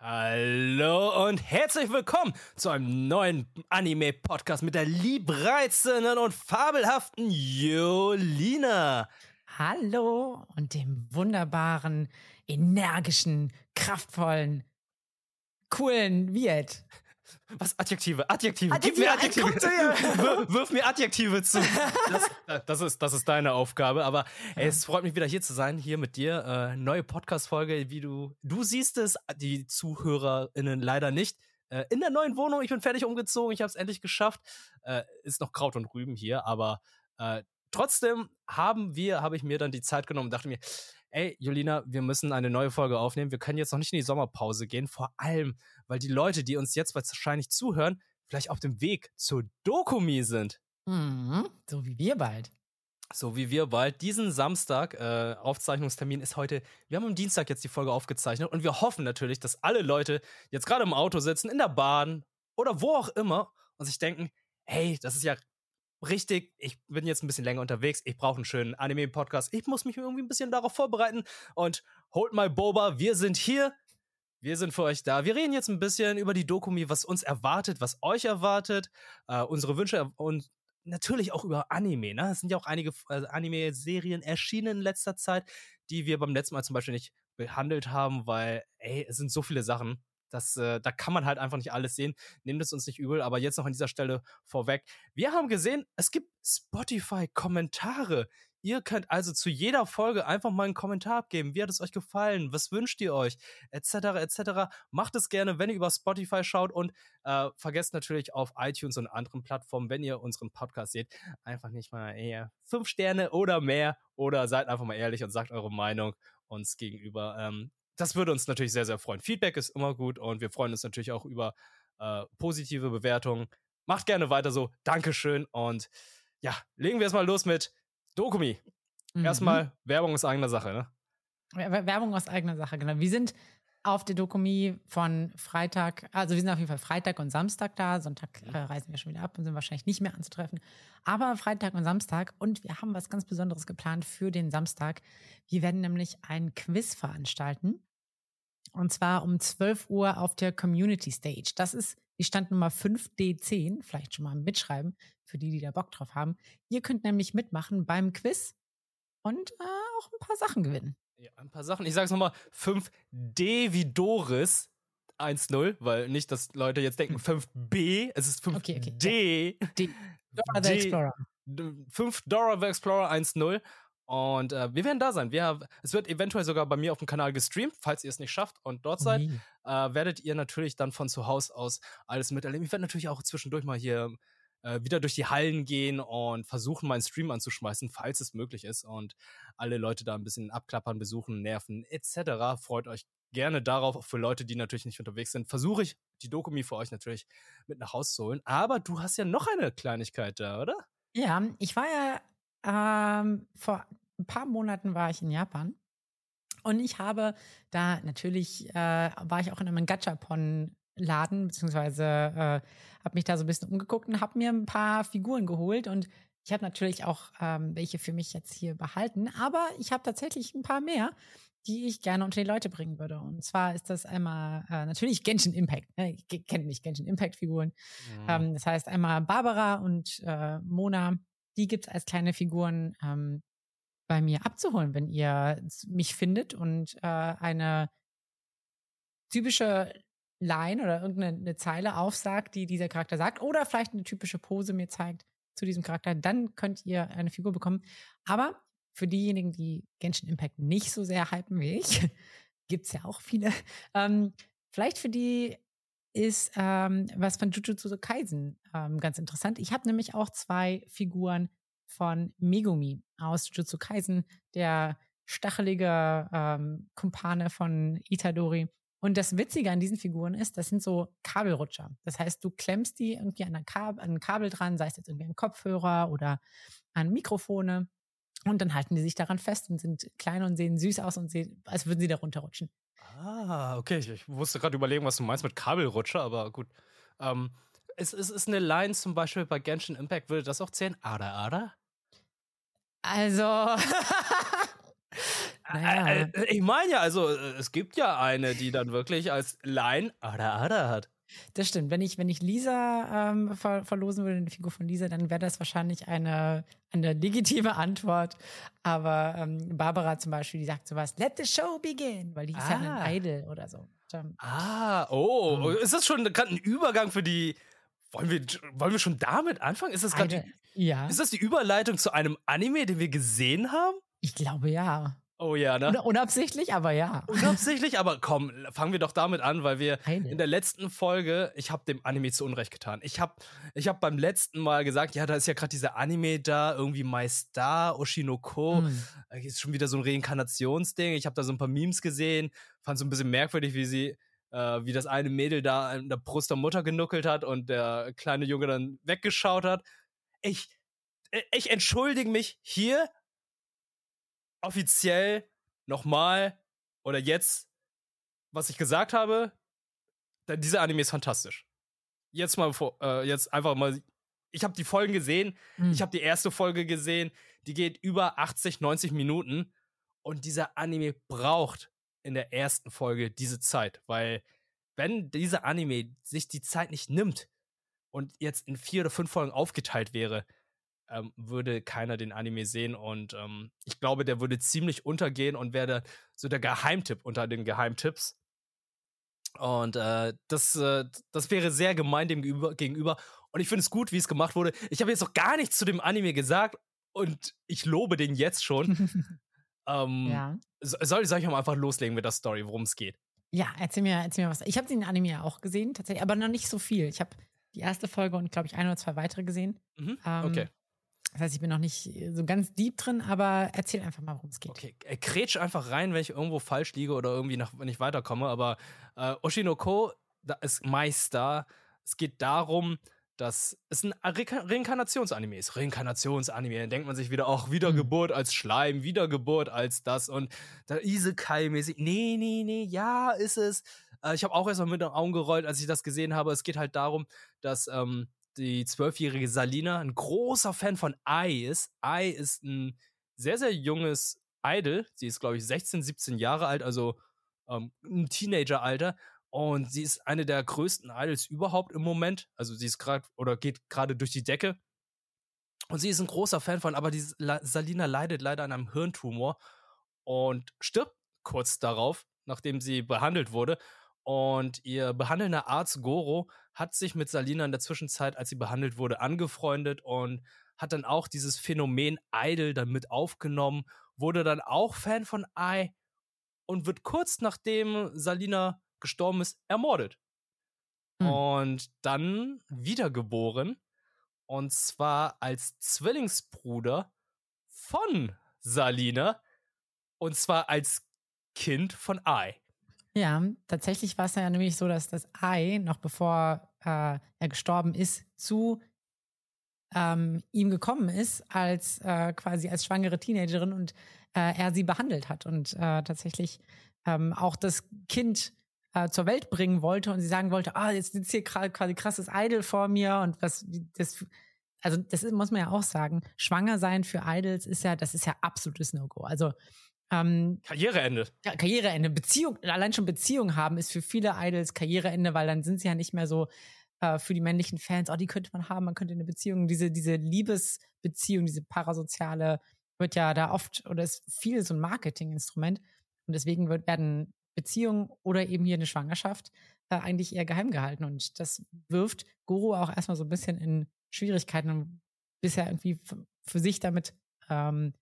Hallo und herzlich willkommen zu einem neuen Anime-Podcast mit der liebreizenden und fabelhaften Jolina. Hallo und dem wunderbaren, energischen, kraftvollen, coolen Viet. Was? Adjektive, Adjektive, Adjektive gib mir Adjektive. Wirf, wirf mir Adjektive zu. Das, das, ist, das ist deine Aufgabe. Aber ey, es freut mich wieder hier zu sein, hier mit dir. Äh, neue Podcast-Folge, wie du, du siehst es, die ZuhörerInnen leider nicht. Äh, in der neuen Wohnung, ich bin fertig umgezogen, ich habe es endlich geschafft. Äh, ist noch Kraut und Rüben hier, aber äh, trotzdem haben wir, habe ich mir dann die Zeit genommen und dachte mir, ey, Julina, wir müssen eine neue Folge aufnehmen. Wir können jetzt noch nicht in die Sommerpause gehen. Vor allem, weil die Leute, die uns jetzt wahrscheinlich zuhören, vielleicht auf dem Weg zur Dokumi sind. Mhm, so wie wir bald. So wie wir bald. Diesen Samstag, äh, Aufzeichnungstermin ist heute, wir haben am Dienstag jetzt die Folge aufgezeichnet und wir hoffen natürlich, dass alle Leute jetzt gerade im Auto sitzen, in der Bahn oder wo auch immer und sich denken, hey, das ist ja richtig, ich bin jetzt ein bisschen länger unterwegs, ich brauche einen schönen Anime-Podcast, ich muss mich irgendwie ein bisschen darauf vorbereiten und hold my Boba, wir sind hier, wir sind für euch da. Wir reden jetzt ein bisschen über die Dokumi, was uns erwartet, was euch erwartet, äh, unsere Wünsche und natürlich auch über Anime. Ne? Es sind ja auch einige äh, Anime-Serien erschienen in letzter Zeit, die wir beim letzten Mal zum Beispiel nicht behandelt haben, weil, ey, es sind so viele Sachen. Das, äh, da kann man halt einfach nicht alles sehen. Nehmt es uns nicht übel, aber jetzt noch an dieser Stelle vorweg. Wir haben gesehen, es gibt Spotify-Kommentare. Ihr könnt also zu jeder Folge einfach mal einen Kommentar abgeben. Wie hat es euch gefallen? Was wünscht ihr euch? Etc. etc. Macht es gerne, wenn ihr über Spotify schaut und äh, vergesst natürlich auf iTunes und anderen Plattformen, wenn ihr unseren Podcast seht, einfach nicht mal eher fünf Sterne oder mehr oder seid einfach mal ehrlich und sagt eure Meinung uns gegenüber. Ähm, das würde uns natürlich sehr, sehr freuen. Feedback ist immer gut und wir freuen uns natürlich auch über äh, positive Bewertungen. Macht gerne weiter so. Dankeschön. Und ja, legen wir erstmal los mit Dokumi. Mhm. Erstmal Werbung aus eigener Sache, ne? Werbung aus eigener Sache, genau. Wir sind auf der Dokumi von Freitag, also wir sind auf jeden Fall Freitag und Samstag da. Sonntag äh, reisen wir schon wieder ab und sind wahrscheinlich nicht mehr anzutreffen. Aber Freitag und Samstag und wir haben was ganz Besonderes geplant für den Samstag. Wir werden nämlich ein Quiz veranstalten. Und zwar um 12 Uhr auf der Community Stage. Das ist die Standnummer 5D10. Vielleicht schon mal mitschreiben für die, die da Bock drauf haben. Ihr könnt nämlich mitmachen beim Quiz und äh, auch ein paar Sachen gewinnen. Ja, ein paar Sachen. Ich sage es nochmal. 5D wie Doris. 1-0, weil nicht, dass Leute jetzt denken 5B, hm. es ist 5D. Okay, okay. D. D. Dora the Explorer. 5 Dora the Explorer 1-0. Und äh, wir werden da sein. Wir, es wird eventuell sogar bei mir auf dem Kanal gestreamt, falls ihr es nicht schafft und dort seid, mhm. äh, werdet ihr natürlich dann von zu Hause aus alles miterleben. Ich werde natürlich auch zwischendurch mal hier äh, wieder durch die Hallen gehen und versuchen, meinen Stream anzuschmeißen, falls es möglich ist. Und alle Leute da ein bisschen abklappern, besuchen, nerven, etc. Freut euch gerne darauf, auch für Leute, die natürlich nicht unterwegs sind. Versuche ich, die Dokumi für euch natürlich mit nach Hause zu holen. Aber du hast ja noch eine Kleinigkeit da, oder? Ja, ich war ja ähm, vor ein paar Monaten war ich in Japan und ich habe da natürlich, äh, war ich auch in einem Gachapon-Laden, beziehungsweise äh, habe mich da so ein bisschen umgeguckt und habe mir ein paar Figuren geholt und ich habe natürlich auch ähm, welche für mich jetzt hier behalten, aber ich habe tatsächlich ein paar mehr, die ich gerne unter die Leute bringen würde. Und zwar ist das einmal äh, natürlich Genshin Impact. Ne? Ich kenne nicht Genshin Impact Figuren. Mhm. Ähm, das heißt einmal Barbara und äh, Mona die gibt's als kleine Figuren ähm, bei mir abzuholen, wenn ihr mich findet und äh, eine typische Line oder irgendeine Zeile aufsagt, die dieser Charakter sagt, oder vielleicht eine typische Pose mir zeigt zu diesem Charakter, dann könnt ihr eine Figur bekommen. Aber für diejenigen, die Genshin Impact nicht so sehr hypen wie ich, gibt's ja auch viele, ähm, vielleicht für die ist ähm, was von Jujutsu Kaisen ähm, ganz interessant. Ich habe nämlich auch zwei Figuren von Megumi aus Jujutsu Kaisen, der stachelige ähm, Kumpane von Itadori. Und das Witzige an diesen Figuren ist, das sind so Kabelrutscher. Das heißt, du klemmst die irgendwie an, Kabel, an ein Kabel dran, sei es jetzt irgendwie ein Kopfhörer oder an Mikrofone. Und dann halten die sich daran fest und sind klein und sehen süß aus und sehen, als würden sie da runterrutschen. Ah, okay. Ich, ich musste gerade überlegen, was du meinst mit Kabelrutscher, aber gut. Ähm, es, es ist eine Line zum Beispiel bei Genshin Impact, würde das auch zählen? Ada Ada? Also. naja. Äh, äh, ich meine ja, also äh, es gibt ja eine, die dann wirklich als Line Ada Ada hat. Das stimmt. Wenn ich, wenn ich Lisa ähm, ver verlosen würde, eine Figur von Lisa, dann wäre das wahrscheinlich eine, eine legitime Antwort. Aber ähm, Barbara zum Beispiel, die sagt sowas, let the show begin, weil die ist ja Ah. ein Idol oder so. Ähm, Ah, oh, Mhm. ist das schon gerade ein Übergang für die. Wollen wir, wollen wir schon damit anfangen? Ist das gerade. Ja, Ist das die Überleitung zu einem Anime, den wir gesehen haben? ich glaube ja. Oh ja, ne? Un unabsichtlich, aber ja. Unabsichtlich, aber komm, fangen wir doch damit an, weil wir Idol. in der letzten Folge, ich habe dem Anime zu Unrecht getan. Ich habe ich hab beim letzten Mal gesagt, ja, da ist ja gerade dieser Anime da, irgendwie My Star, Oshinoko. Äh, Ist schon wieder so ein Reinkarnationsding. Ich habe da so ein paar Memes gesehen, fand so ein bisschen merkwürdig, wie sie, äh, wie das eine Mädel da an der Brust der Mutter genuckelt hat und der kleine Junge dann weggeschaut hat. Ich, äh, ich entschuldige mich hier offiziell nochmal oder jetzt, was ich gesagt habe. Denn dieser Anime ist fantastisch. Jetzt mal äh, jetzt einfach mal. Ich habe die Folgen gesehen. Hm. Ich habe die erste Folge gesehen. Die geht über 80, 90 Minuten. Und dieser Anime braucht in der ersten Folge diese Zeit. Weil, wenn dieser Anime sich die Zeit nicht nimmt und jetzt in vier oder fünf Folgen aufgeteilt wäre, ähm, würde keiner den Anime sehen. Und ähm, ich glaube, der würde ziemlich untergehen und wäre so der Geheimtipp unter den Geheimtipps. Und äh, das, äh, das wäre sehr gemein dem gegenüber. Und ich finde es gut, wie es gemacht wurde. Ich habe jetzt noch gar nichts zu dem Anime gesagt und ich lobe den jetzt schon. ähm, ja. so- soll, soll ich mal einfach loslegen mit der Story, worum es geht? Ja, erzähl mir, erzähl mir was. Ich habe den Anime ja auch gesehen, tatsächlich, aber noch nicht so viel. Ich habe die erste Folge und, glaube ich, ein oder zwei weitere gesehen. Mhm. Ähm, okay. Das heißt, ich bin noch nicht so ganz deep drin, aber erzähl einfach mal, worum es geht. Okay, äh, kretsch einfach rein, wenn ich irgendwo falsch liege oder irgendwie nach, nicht weiterkomme. Aber äh, Oshinoko, da ist Meister. Es geht darum, dass es ein Reka- Reinkarnationsanime ist. Reinkarnationsanime, dann denkt man sich wieder, auch Wiedergeburt als Schleim, Wiedergeburt als das und da Isekai-mäßig. Nee, nee, nee, ja, ist es. Äh, ich habe auch erstmal mit den Augen gerollt, als ich das gesehen habe. Es geht halt darum, dass ähm, die zwölfjährige Salina ein großer Fan von Ai ist. Ai ist ein sehr, sehr junges Idol. Sie ist, glaube ich, 16, 17 Jahre alt, also ähm, ein Teenager-Alter. Und sie ist eine der größten Idols überhaupt im Moment. Also sie ist gerade oder geht gerade durch die Decke. Und sie ist ein großer Fan von, aber die Salina leidet leider an einem Hirntumor und stirbt kurz darauf, nachdem sie behandelt wurde. Und ihr behandelnder Arzt Goro hat sich mit Salina in der Zwischenzeit, als sie behandelt wurde, angefreundet und hat dann auch dieses Phänomen Idol dann mit aufgenommen, wurde dann auch Fan von Ai und wird kurz nachdem Salina gestorben ist, ermordet. Hm. Und dann wiedergeboren. Und zwar als Zwillingsbruder von Salina. Und zwar als Kind von Ai. Ja, tatsächlich war es ja nämlich so, dass das Ei, noch bevor äh, er gestorben ist, zu ähm, ihm gekommen ist, als äh, quasi als schwangere Teenagerin und äh, er sie behandelt hat und äh, tatsächlich ähm, auch das Kind äh, zur Welt bringen wollte und sie sagen wollte, ah, jetzt sitzt hier gerade quasi krasses Idol vor mir und was das also das muss man ja auch sagen, schwanger sein für Idols ist ja, das ist ja absolutes No-Go. Also ähm, Karriereende. ja, Karriereende, Beziehung, allein schon Beziehung haben ist für viele Idols Karriereende, weil dann sind sie ja nicht mehr so äh, für die männlichen Fans, oh, die könnte man haben, man könnte eine Beziehung, diese, diese Liebesbeziehung, diese parasoziale, wird ja da oft, oder ist viel so ein Marketinginstrument. Und deswegen wird, werden Beziehungen oder eben hier eine Schwangerschaft äh, eigentlich eher geheim gehalten. Und das wirft Guru auch erstmal so ein bisschen in Schwierigkeiten, und bis er irgendwie für sich damit ähm,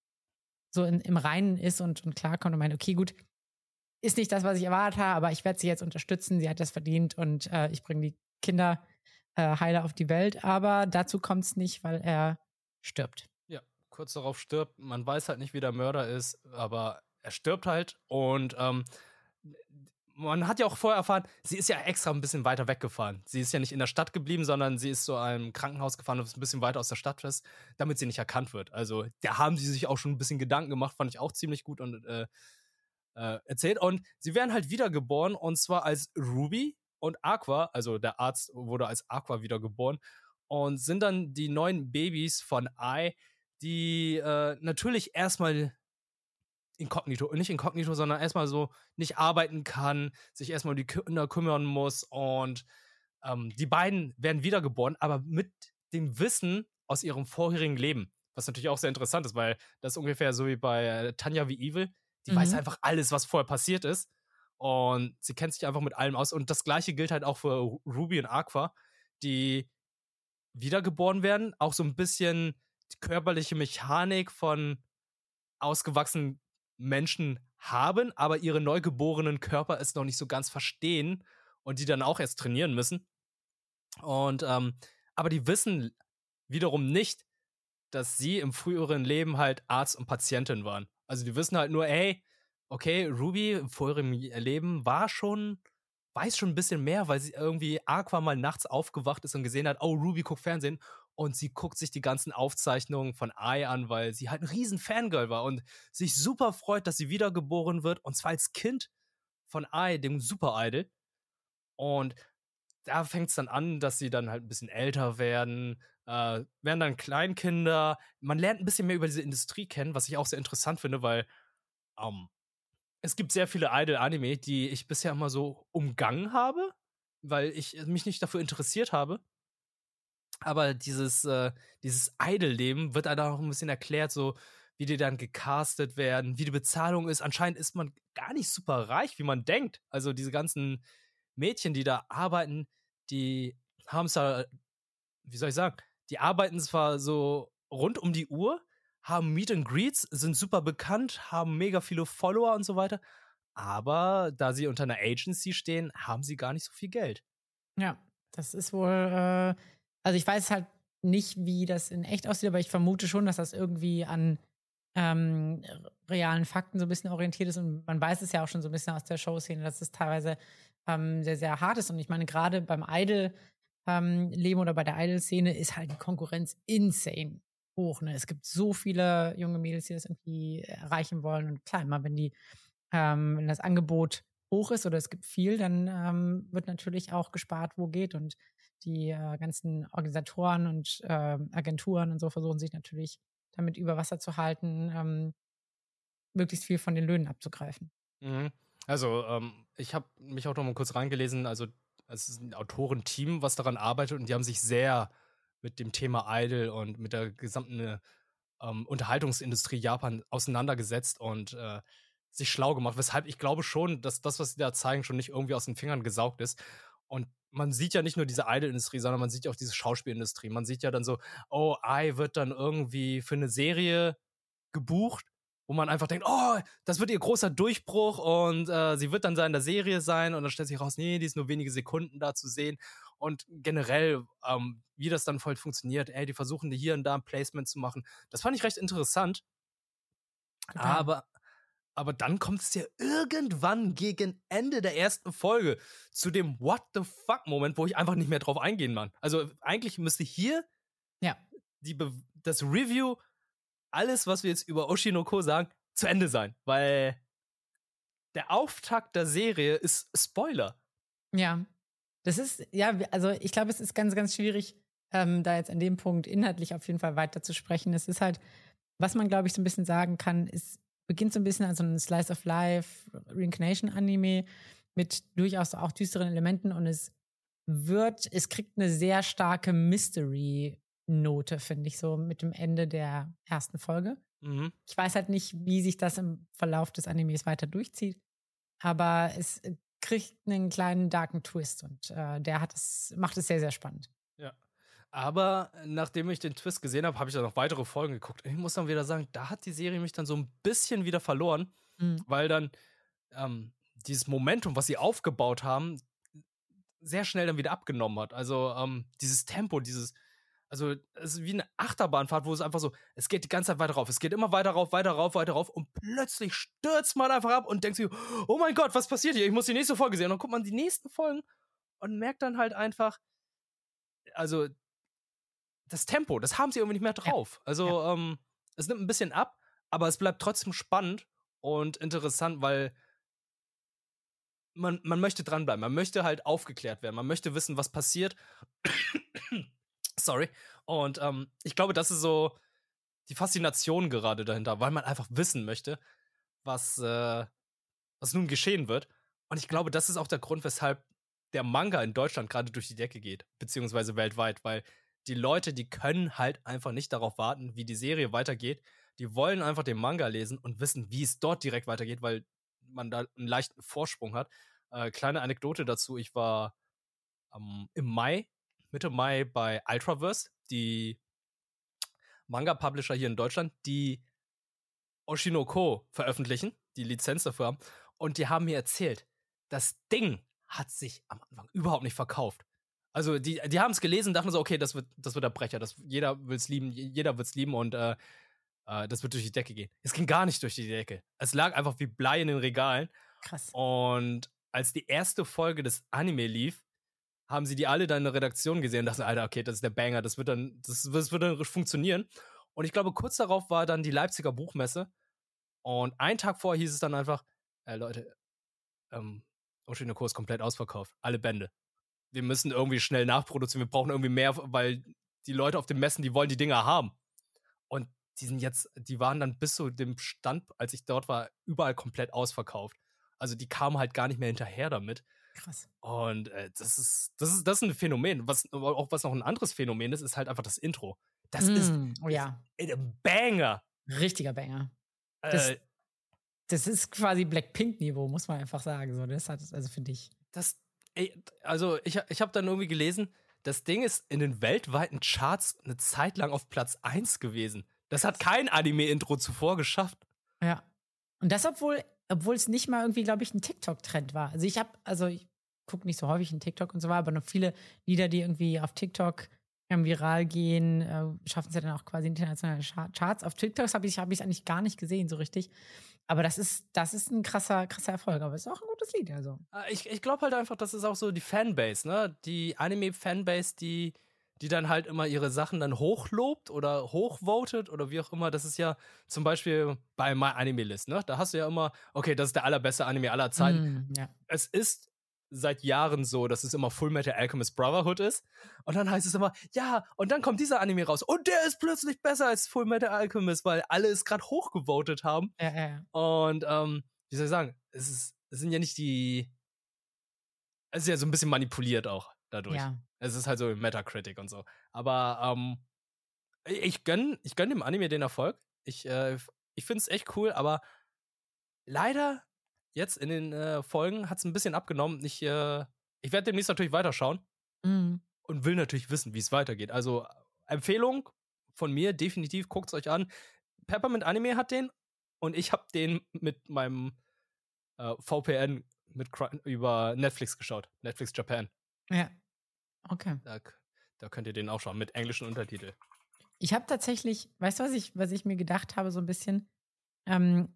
so in, im Reinen ist und, und klarkommt und meint, okay, gut, ist nicht das, was ich erwartet habe, aber ich werde sie jetzt unterstützen, sie hat das verdient und äh, ich bringe die Kinder äh, heile auf die Welt. Aber dazu kommt es nicht, weil er stirbt. Ja, kurz darauf stirbt. Man weiß halt nicht, wie der Mörder ist, aber er stirbt halt. Und ähm, man hat ja auch vorher erfahren, sie ist ja extra ein bisschen weiter weggefahren. Sie ist ja nicht in der Stadt geblieben, sondern sie ist zu einem Krankenhaus gefahren, das ein bisschen weiter aus der Stadt ist, damit sie nicht erkannt wird. Also da haben sie sich auch schon ein bisschen Gedanken gemacht, fand ich auch ziemlich gut und äh, äh, erzählt. Und sie werden halt wiedergeboren und zwar als Ruby und Aqua, also der Arzt wurde als Aqua wiedergeboren und sind dann die neuen Babys von Ai, die äh, natürlich erstmal inkognito, nicht inkognito, sondern erstmal so nicht arbeiten kann, sich erstmal um die Kinder kümmern muss und ähm, die beiden werden wiedergeboren, aber mit dem Wissen aus ihrem vorherigen Leben. Was natürlich auch sehr interessant ist, weil das ist ungefähr so wie bei äh, Tanja wie Evil. Die mhm. weiß einfach alles, was vorher passiert ist. Und sie kennt sich einfach mit allem aus. Und das gleiche gilt halt auch für Ruby und Aqua, die wiedergeboren werden, auch so ein bisschen die körperliche Mechanik von ausgewachsenen Menschen haben, aber ihre neugeborenen Körper es noch nicht so ganz verstehen und die dann auch erst trainieren müssen. Und ähm, aber die wissen wiederum nicht, dass sie im früheren Leben halt Arzt und Patientin waren. Also die wissen halt nur, ey, okay, Ruby im vorherigen Leben war schon, weiß schon ein bisschen mehr, weil sie irgendwie Aqua mal nachts aufgewacht ist und gesehen hat, oh, Ruby guckt Fernsehen und sie guckt sich die ganzen Aufzeichnungen von Ai an, weil sie halt ein riesen Fangirl war und sich super freut, dass sie wiedergeboren wird und zwar als Kind von Ai, dem Super Idol. Und da fängt es dann an, dass sie dann halt ein bisschen älter werden, äh, werden dann Kleinkinder. Man lernt ein bisschen mehr über diese Industrie kennen, was ich auch sehr interessant finde, weil ähm, es gibt sehr viele Idol-Anime, die ich bisher immer so umgangen habe, weil ich mich nicht dafür interessiert habe. Aber dieses, äh, dieses Idol-Leben wird dann auch ein bisschen erklärt, so wie die dann gecastet werden, wie die Bezahlung ist. Anscheinend ist man gar nicht super reich, wie man denkt. Also diese ganzen Mädchen, die da arbeiten, die haben es da, wie soll ich sagen, die arbeiten zwar so rund um die Uhr, haben Meet and Greets, sind super bekannt, haben mega viele Follower und so weiter. Aber da sie unter einer Agency stehen, haben sie gar nicht so viel Geld. Ja, das ist wohl, äh, also ich weiß halt nicht, wie das in echt aussieht, aber ich vermute schon, dass das irgendwie an ähm, realen Fakten so ein bisschen orientiert ist. Und man weiß es ja auch schon so ein bisschen aus der Showszene, dass es teilweise ähm, sehr, sehr hart ist. Und ich meine, gerade beim Idol, ähm, oder bei der Idol-Szene ist halt die Konkurrenz insane hoch. Ne? Es gibt so viele junge Mädels, die das irgendwie erreichen wollen. Und klar, immer wenn die, ähm, wenn das Angebot hoch ist oder es gibt viel, dann ähm, wird natürlich auch gespart, wo geht. Und die äh, ganzen Organisatoren und äh, Agenturen und so versuchen sich natürlich damit über Wasser zu halten, ähm, möglichst viel von den Löhnen abzugreifen. Mhm. Also, ähm, ich habe mich auch noch mal kurz reingelesen. Also, es ist ein Autorenteam, was daran arbeitet und die haben sich sehr mit dem Thema Idol und mit der gesamten ähm, Unterhaltungsindustrie Japan auseinandergesetzt und äh, sich schlau gemacht. Weshalb ich glaube schon, dass das, was sie da zeigen, schon nicht irgendwie aus den Fingern gesaugt ist. Und man sieht ja nicht nur diese Idol-Industrie, sondern man sieht ja auch diese Schauspielindustrie. Man sieht ja dann so, oh, Ai wird dann irgendwie für eine Serie gebucht wo man einfach denkt, oh, das wird ihr großer Durchbruch und äh, sie wird dann in der Serie sein und dann stellt sich raus, nee, die ist nur wenige Sekunden da zu sehen und generell, ähm, wie das dann voll funktioniert, ey, die versuchen hier und da ein Placement zu machen, das fand ich recht interessant, okay. aber aber dann kommt es ja irgendwann gegen Ende der ersten Folge zu dem What the fuck Moment, wo ich einfach nicht mehr drauf eingehen kann. Also eigentlich müsste hier ja. die das Review alles, was wir jetzt über Oshinoko sagen, zu Ende sein, weil der Auftakt der Serie ist Spoiler. Ja. Das ist, ja, also ich glaube, es ist ganz, ganz schwierig, ähm, da jetzt an dem Punkt inhaltlich auf jeden Fall weiter zu sprechen. Es ist halt, was man, glaube ich, so ein bisschen sagen kann, es beginnt so ein bisschen als so ein Slice of Life Reincarnation-Anime mit durchaus auch düsteren Elementen und es wird, es kriegt eine sehr starke Mystery Note, finde ich, so mit dem Ende der ersten Folge. Mhm. Ich weiß halt nicht, wie sich das im Verlauf des Animes weiter durchzieht, aber es äh, kriegt einen kleinen darken Twist und äh, der hat es, macht es sehr, sehr spannend. Aber nachdem ich den Twist gesehen habe, habe ich dann noch weitere Folgen geguckt. Und ich muss dann wieder sagen, da hat die Serie mich dann so ein bisschen wieder verloren, mhm. weil dann ähm, dieses Momentum, was sie aufgebaut haben, sehr schnell dann wieder abgenommen hat. Also ähm, dieses Tempo, dieses, also, es ist wie eine Achterbahnfahrt, wo es einfach so, es geht die ganze Zeit weiter rauf. Es geht immer weiter rauf, weiter rauf, weiter rauf und plötzlich stürzt man einfach ab und denkt sich, oh mein Gott, was passiert hier? Ich muss die nächste Folge sehen. Und dann guckt man die nächsten Folgen und merkt dann halt einfach, also, das Tempo, das haben sie irgendwie nicht mehr drauf. Ja. Also, ja. Ähm, es nimmt ein bisschen ab, aber es bleibt trotzdem spannend und interessant, weil man, man möchte dranbleiben. Man möchte halt aufgeklärt werden. Man möchte wissen, was passiert. Sorry. Und ähm, ich glaube, das ist so die Faszination gerade dahinter, weil man einfach wissen möchte, was, äh, was nun geschehen wird. Und ich glaube, das ist auch der Grund, weshalb der Manga in Deutschland gerade durch die Decke geht, beziehungsweise weltweit, weil die Leute, die können halt einfach nicht darauf warten, wie die Serie weitergeht. Die wollen einfach den Manga lesen und wissen, wie es dort direkt weitergeht, weil man da einen leichten Vorsprung hat. Äh, kleine Anekdote dazu: Ich war ähm, im Mai, Mitte Mai bei Ultraverse, die Manga-Publisher hier in Deutschland, die Oshinoko veröffentlichen, die Lizenz dafür haben. Und die haben mir erzählt, das Ding hat sich am Anfang überhaupt nicht verkauft. Also die, die haben es gelesen und dachten so, okay, das wird, das wird der Brecher, das, jeder will es lieben, jeder wird es lieben und äh, äh, das wird durch die Decke gehen. Es ging gar nicht durch die Decke. Es lag einfach wie Blei in den Regalen. Krass. Und als die erste Folge des Anime lief, haben sie die alle dann in der Redaktion gesehen und dachten, Alter, okay, das ist der Banger, das wird dann, das, das wird dann funktionieren. Und ich glaube, kurz darauf war dann die Leipziger Buchmesse. Und einen Tag vorher hieß es dann einfach, äh, Leute, ähm, Oshinoko ist komplett ausverkauft. Alle Bände. Wir müssen irgendwie schnell nachproduzieren. Wir brauchen irgendwie mehr, weil die Leute auf den Messen, die wollen die Dinger haben. Und die sind jetzt, die waren dann bis zu dem Stand, als ich dort war, überall komplett ausverkauft. Also die kamen halt gar nicht mehr hinterher damit. Krass. Und äh, das ist, das ist, das ist ein Phänomen. Was, auch was noch ein anderes Phänomen ist, ist halt einfach das Intro. Das ist, Mm, oh ja, ein Banger. richtiger Banger. Das- Äh, Das ist quasi Blackpink-Niveau, muss man einfach sagen. So, das hat also für dich. das, also ich, ich habe dann irgendwie gelesen, das Ding ist in den weltweiten Charts eine Zeit lang auf Platz 1 gewesen. Das hat kein Anime-Intro zuvor geschafft. Ja. Und das, obwohl, obwohl es nicht mal irgendwie, glaube ich, ein TikTok-Trend war. Also ich habe, also ich gucke nicht so häufig in TikTok und so weiter, aber noch viele Lieder, die irgendwie auf TikTok viral gehen, äh, schaffen es ja dann auch quasi internationale Char- Charts. Auf TikToks habe ich es hab eigentlich gar nicht gesehen, so richtig. Aber das ist, das ist ein krasser, krasser Erfolg. Aber es ist auch ein gutes Lied, also. Äh, Ich, ich glaube halt einfach, das ist auch so die Fanbase, ne? Die Anime-Fanbase, die, die dann halt immer ihre Sachen dann hochlobt oder hochvotet oder wie auch immer. Das ist ja zum Beispiel bei My Anime List, ne? Da hast du ja immer, okay, das ist der allerbeste Anime aller Zeiten. Mm, ja. es ist seit Jahren so, dass es immer Full Metal Alchemist Brotherhood ist. Und dann heißt es immer, ja, und dann kommt dieser Anime raus. Und der ist plötzlich besser als Full Metal Alchemist, weil alle es gerade hochgevotet haben. Ja, ja. Und, ähm, wie soll ich sagen, es, ist, es sind ja nicht die. Es ist ja so ein bisschen manipuliert auch dadurch. ja. Es ist halt so Metacritic und so. Aber ähm, ich gönn, ich gönn dem Anime den Erfolg. Ich, äh, ich finde es echt cool, aber leider jetzt in den äh, Folgen hat es ein bisschen abgenommen. Ich, äh, ich werde demnächst natürlich weiterschauen Mm. und will natürlich wissen, wie es weitergeht. Also Empfehlung von mir, definitiv, guckt es euch an. Peppermint Anime hat den und ich habe den mit meinem äh, VPN mit, über Netflix geschaut. Netflix Japan. Ja. Okay. Da, da könnt ihr den auch schauen, mit englischen Untertitel. Ich habe tatsächlich, weißt du, was ich, was ich mir gedacht habe, so ein bisschen? Ähm,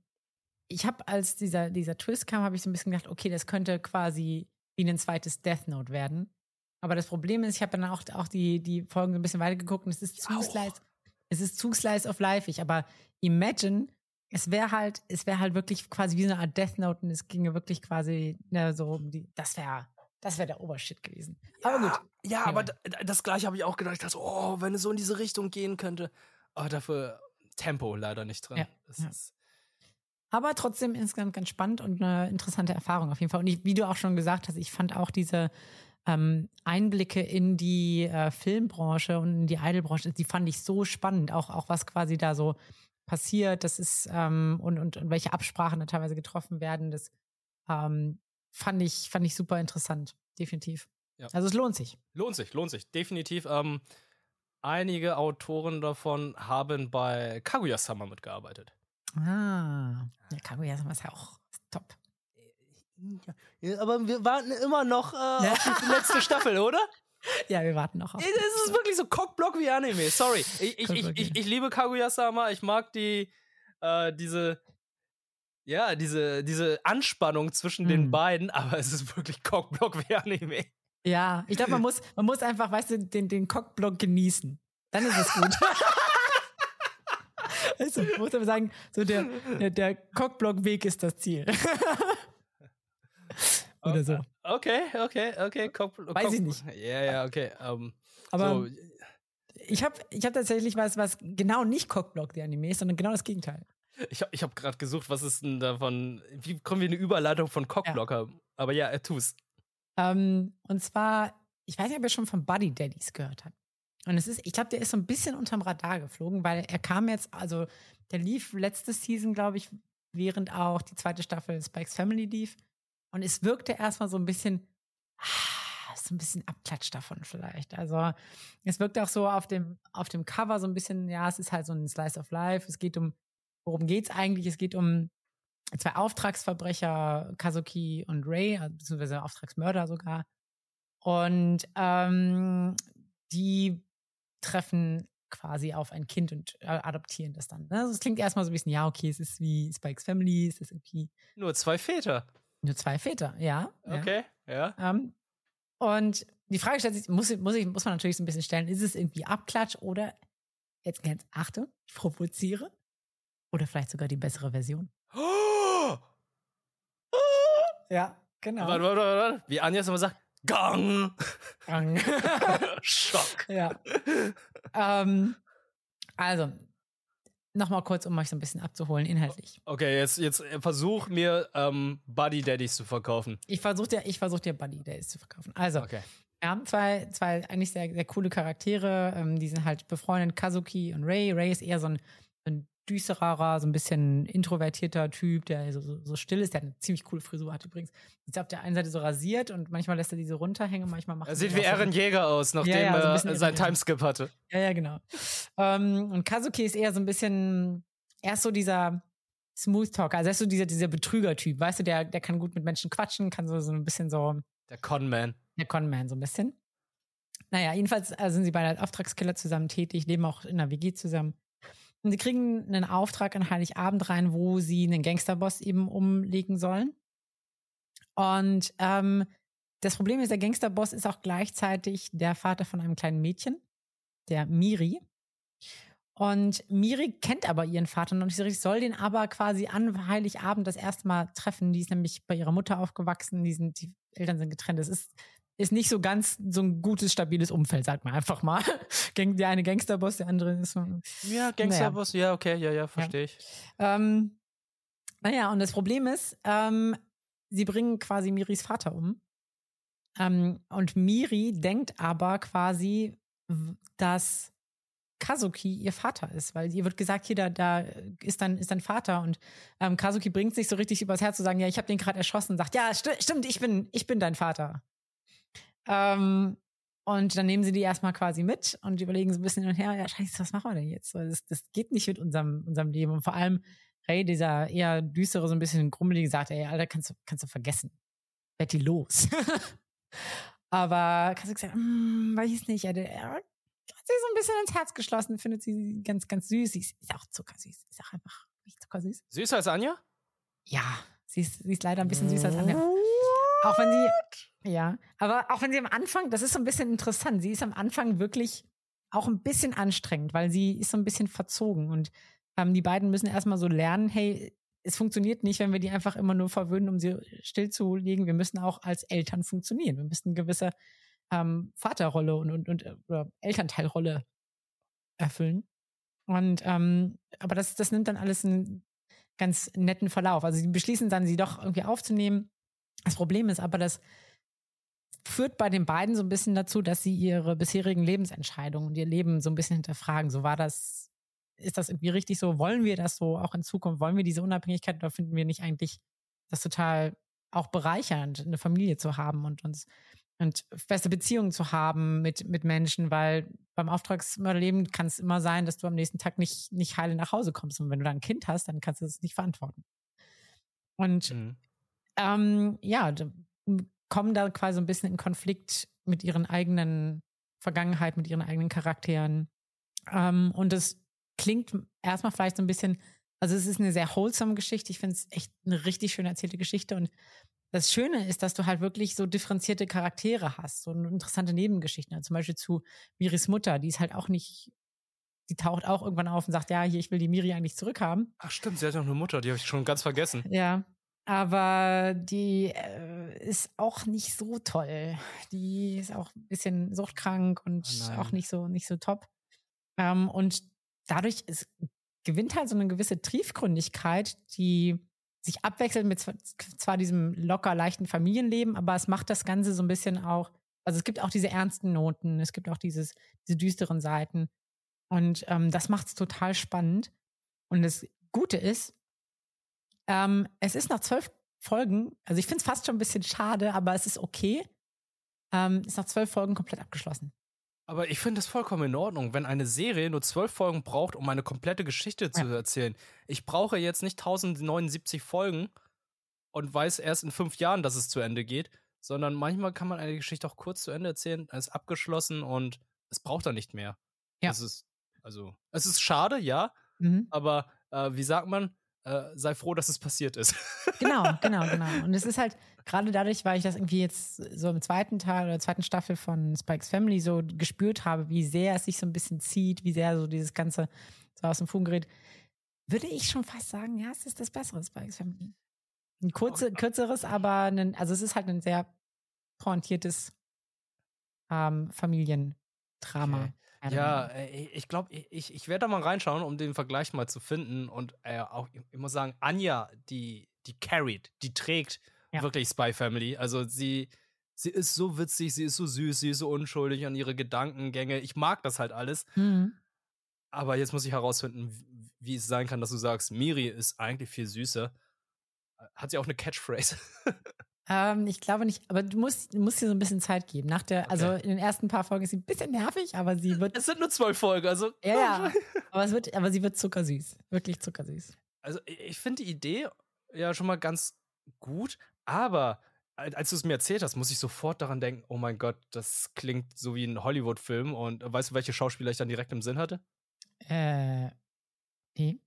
ich habe, als dieser, dieser Twist kam, habe ich so ein bisschen gedacht, okay, das könnte quasi wie ein zweites Death Note werden. Aber das Problem ist, ich habe dann auch, auch die, die Folgen so ein bisschen weitergeguckt und es ist zu slice, es ist zu slice of life. Ich, aber imagine, es wäre halt, es wäre halt wirklich quasi wie so eine Art Death Note und es ginge wirklich quasi ne, so um die, das wäre, das wäre der Obershit gewesen. aber gut. Ja, Ja. aber da, das gleiche habe ich auch gedacht. Ich dachte, oh, wenn es so in diese Richtung gehen könnte. Aber dafür Tempo leider nicht drin. Ja, Das ja. Ist, Aber trotzdem insgesamt ganz spannend und eine interessante Erfahrung auf jeden Fall. Und ich, wie du auch schon gesagt hast, ich fand auch diese ähm, Einblicke in die äh, Filmbranche und in die Idolbranche, die fand ich so spannend. Auch, auch was quasi da so passiert, das ist ähm, und, und, und welche Absprachen da teilweise getroffen werden, das ähm, fand ich, fand ich super interessant, definitiv. Ja. Also es lohnt sich. lohnt sich, lohnt sich. Definitiv. Ähm, einige Autoren davon haben bei Kaguya-sama mitgearbeitet. Ah, ja, Kaguya-sama ist ja auch top. Ja, aber wir warten immer noch äh, Ja. auf die letzte Staffel, oder? Ja, wir warten noch auf. Es ist wirklich so Cockblock wie Anime. Sorry. Ich, ich, ich, ich, ich liebe Kaguya-sama. Ich mag die, äh, diese, ja, diese, diese Anspannung zwischen den Mhm. beiden, aber es ist wirklich Cockblock wie Anime. Ja, ich glaube, man muss, man muss einfach, weißt du, den, den Cockblock genießen. Dann ist es gut. du, man muss aber sagen, so der, der, der Cockblock-Weg ist das Ziel. Oder so. Okay, okay, okay. Cockblock. Weiß ich Cock- nicht. Ja, ja, okay. Ähm, Aber so, ich habe ich hab tatsächlich was, was genau nicht Cockblock der Anime ist, sondern genau das Gegenteil. Ich habe ich hab gerade gesucht, was ist denn davon, wie kommen wir in eine Überleitung von Cockblocker? Ja. Aber ja, er tu's. Ähm, und zwar, ich weiß nicht, ob ihr schon von Buddy Daddies gehört habt. Und es ist, ich glaube, der ist so ein bisschen unterm Radar geflogen, weil er kam jetzt, also der lief letzte Season, glaube ich, während auch die zweite Staffel Spikes Family lief. Und es wirkte erstmal so ein bisschen, ah, so ein bisschen abklatscht davon vielleicht. Also es wirkte auch so auf dem, auf dem Cover so ein bisschen, ja, es ist halt so ein Slice of Life. Es geht um, worum geht's eigentlich? Es geht um zwei Auftragsverbrecher, Kazuki und Ray, also beziehungsweise Auftragsmörder sogar. Und ähm, die treffen quasi auf ein Kind und äh, adoptieren das dann. Ne? Also es klingt erstmal so ein bisschen, ja, okay, es ist wie Spikes Family, es ist irgendwie. Nur zwei Väter. Nur zwei Väter, ja. Okay, ja. ja. Um, und die Frage stellt sich, muss, muss, ich, muss man natürlich so ein bisschen stellen, ist es irgendwie Abklatsch oder, jetzt ganz, Achtung, ich provoziere, oder vielleicht sogar die bessere Version? Oh! Ja, genau. Warte, warte, warte. Wie Anja es immer sagt, Gang. Gang. Schock. Ja. ähm, also, nochmal kurz, um euch so ein bisschen abzuholen, inhaltlich. Okay, jetzt, jetzt versuch mir ähm, Buddy Daddies zu verkaufen. Ich versuch dir, ich versuch dir Buddy Daddies zu verkaufen. Also, okay. wir haben zwei, zwei eigentlich sehr, sehr coole Charaktere. Ähm, die sind halt befreundet, Kazuki und Ray. Ray ist eher so ein, ein düstererer, so ein bisschen introvertierter Typ, der so, so, so, still ist. Der eine ziemlich coole Frisur, hat übrigens. Ist auf der einen Seite so rasiert und manchmal lässt er diese runterhängen, manchmal macht er. sieht wie Aaron Jäger aus, nachdem ja, ja, so er seinen Timeskip hatte. Ja, ja, genau. ähm, und Kazuki ist eher so ein bisschen, er ist so dieser Smooth Talker, also er ist so dieser, dieser Betrüger-Typ, weißt du, der, der kann gut mit Menschen quatschen, kann so, so ein bisschen so. Der Conman. Der Conman, so ein bisschen. Naja, jedenfalls äh, sind sie beide als Auftragskiller zusammen tätig, leben auch in einer WG zusammen. Und sie kriegen einen Auftrag an Heiligabend rein, wo sie einen Gangsterboss eben umlegen sollen. Und ähm, das Problem ist, der Gangsterboss ist auch gleichzeitig der Vater von einem kleinen Mädchen, der Miri. Und Miri kennt aber ihren Vater noch nicht so richtig, soll den aber quasi an Heiligabend das erste Mal treffen. Die ist nämlich bei ihrer Mutter aufgewachsen, die, sind, die Eltern sind getrennt. Das ist ist nicht so ganz so ein gutes, stabiles Umfeld, sagt man einfach mal. Der eine Gangsterboss, der andere ist so. Ja, Gangsterboss, naja. ja, okay, ja, ja, verstehe ich. Ähm, naja, und das Problem ist, ähm, sie bringen quasi Miris Vater um. Ähm, und Miri denkt aber quasi, dass Kazuki ihr Vater ist, weil ihr wird gesagt, hier, da, da ist dein, ist dein Vater und ähm, Kazuki bringt sich so richtig übers Herz zu sagen, ja, ich habe den gerade erschossen und sagt, ja, st stimmt, ich bin, ich bin dein Vater. Ähm, und dann nehmen sie die erstmal quasi mit und überlegen so ein bisschen hin und her, ja, scheiße, was machen wir denn jetzt? Das, das geht nicht mit unserem, unserem Leben. Und vor allem Ray, dieser eher düstere, so ein bisschen grummelige, sagt, ey, Alter, kannst du, kannst du vergessen. Die los. Aber kannst du gesagt, hm, weiß nicht, er hat sie so ein bisschen ins Herz geschlossen, findet sie ganz, ganz süß. Sie ist, ist auch zuckersüß. Ist auch einfach nicht zuckersüß. Süßer als Anja? Ja, sie ist, sie ist leider ein bisschen süßer als Anja. Auch wenn sie, ja, aber auch wenn sie am Anfang, das ist so ein bisschen interessant, sie ist am Anfang wirklich auch ein bisschen anstrengend, weil sie ist so ein bisschen verzogen und ähm, die beiden müssen erstmal so lernen, hey, es funktioniert nicht, wenn wir die einfach immer nur verwöhnen, um sie stillzulegen. Wir müssen auch als Eltern funktionieren. Wir müssen eine gewisse ähm, Vaterrolle und, und, und oder Elternteilrolle erfüllen. Und ähm, aber das, das nimmt dann alles einen ganz netten Verlauf. Also sie beschließen dann, sie doch irgendwie aufzunehmen. Das Problem ist aber, dass führt bei den beiden so ein bisschen dazu, dass sie ihre bisherigen Lebensentscheidungen und ihr Leben so ein bisschen hinterfragen. So war das, ist das irgendwie richtig so? Wollen wir das so auch in Zukunft? Wollen wir diese Unabhängigkeit oder finden wir nicht eigentlich das total auch bereichernd, eine Familie zu haben und uns und feste Beziehungen zu haben mit, mit Menschen, weil beim Auftragsmörderleben kann es immer sein, dass du am nächsten Tag nicht, nicht heile nach Hause kommst. Und wenn du da ein Kind hast, dann kannst du das nicht verantworten. Und mhm. ähm, ja, kommen da quasi ein bisschen in Konflikt mit ihren eigenen Vergangenheit, mit ihren eigenen Charakteren. Ähm, und es klingt erstmal vielleicht so ein bisschen, also es ist eine sehr wholesome Geschichte. Ich finde es echt eine richtig schön erzählte Geschichte. Und das Schöne ist, dass du halt wirklich so differenzierte Charaktere hast, so interessante Nebengeschichten. Also zum Beispiel zu Miris Mutter, die ist halt auch nicht, die taucht auch irgendwann auf und sagt, ja, hier, ich will die Miri eigentlich zurückhaben. Ach stimmt, sie hat ja auch eine Mutter, die habe ich schon ganz vergessen. Ja, aber die äh, ist auch nicht so toll. Die ist auch ein bisschen suchtkrank und oh auch nicht so, nicht so top. Ähm, und dadurch ist, gewinnt halt so eine gewisse Triefgründigkeit, die sich abwechselt mit zwar diesem locker leichten Familienleben, aber es macht das Ganze so ein bisschen auch, also es gibt auch diese ernsten Noten, es gibt auch dieses, diese düsteren Seiten. Und ähm, das macht es total spannend. Und das Gute ist, ähm, es ist nach zwölf Folgen, also ich finde es fast schon ein bisschen schade, aber es ist okay. Ähm, ist nach zwölf Folgen komplett abgeschlossen. Aber ich finde es vollkommen in Ordnung, wenn eine Serie nur zwölf Folgen braucht, um eine komplette Geschichte zu ja. erzählen. Ich brauche jetzt nicht 1079 Folgen und weiß erst in fünf Jahren, dass es zu Ende geht, sondern manchmal kann man eine Geschichte auch kurz zu Ende erzählen, ist abgeschlossen und es braucht dann nicht mehr. Ja. Es ist, also, es ist schade, ja, mhm. aber äh, wie sagt man, äh, sei froh, dass es passiert ist. Genau, genau, genau. Und es ist halt gerade dadurch, weil ich das irgendwie jetzt so im zweiten Teil oder zweiten Staffel von Spikes Family so gespürt habe, wie sehr es sich so ein bisschen zieht, wie sehr so dieses Ganze so aus dem Fugen gerät, würde ich schon fast sagen, ja, es ist das bessere Spikes Family. Ein kurze, kürzeres, aber ein, also es ist halt ein sehr pointiertes ähm, Familiendrama. Okay. Ja, äh, ich glaube, ich, ich werde da mal reinschauen, um den Vergleich mal zu finden. Und äh, auch, ich muss sagen, Anja, die, die carried, die trägt ja. wirklich Spy Family. Also sie, sie ist so witzig, sie ist so süß, sie ist so unschuldig an ihre Gedankengänge. Ich mag das halt alles. Mhm. Aber jetzt muss ich herausfinden, wie es sein kann, dass du sagst, Miri ist eigentlich viel süßer. Hat sie auch eine Catchphrase? Ähm, ich glaube nicht, aber du musst, du musst dir so ein bisschen Zeit geben. Nach der, also okay. also in den ersten paar Folgen ist sie ein bisschen nervig, aber sie wird. Es sind nur zwölf Folgen, also. Ja, ja. aber, es wird, aber sie wird zuckersüß. Wirklich zuckersüß. Also ich finde die Idee ja schon mal ganz gut, aber als du es mir erzählt hast, muss ich sofort daran denken, oh mein Gott, das klingt so wie ein Hollywood-Film. Und weißt du, welche Schauspieler ich dann direkt im Sinn hatte? Äh. Nee.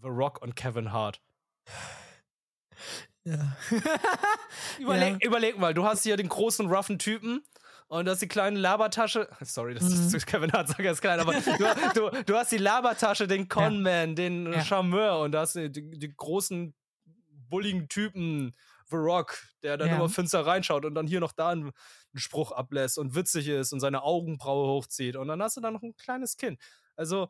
The Rock und Kevin Hart. Ja. überleg, ja. überleg mal, du hast hier den großen, roughen Typen und du hast die kleine Labertasche. Sorry, das ist mhm. Kevin Hart, sag ist klein, aber du, du, du, hast die Labertasche, den Conman, ja. den ja. Charmeur und du hast die, die, großen, bulligen Typen, The Rock, der dann ja. immer finster reinschaut und dann hier noch da einen, einen Spruch ablässt und witzig ist und seine Augenbraue hochzieht. Und dann hast du da noch ein kleines Kind. Also,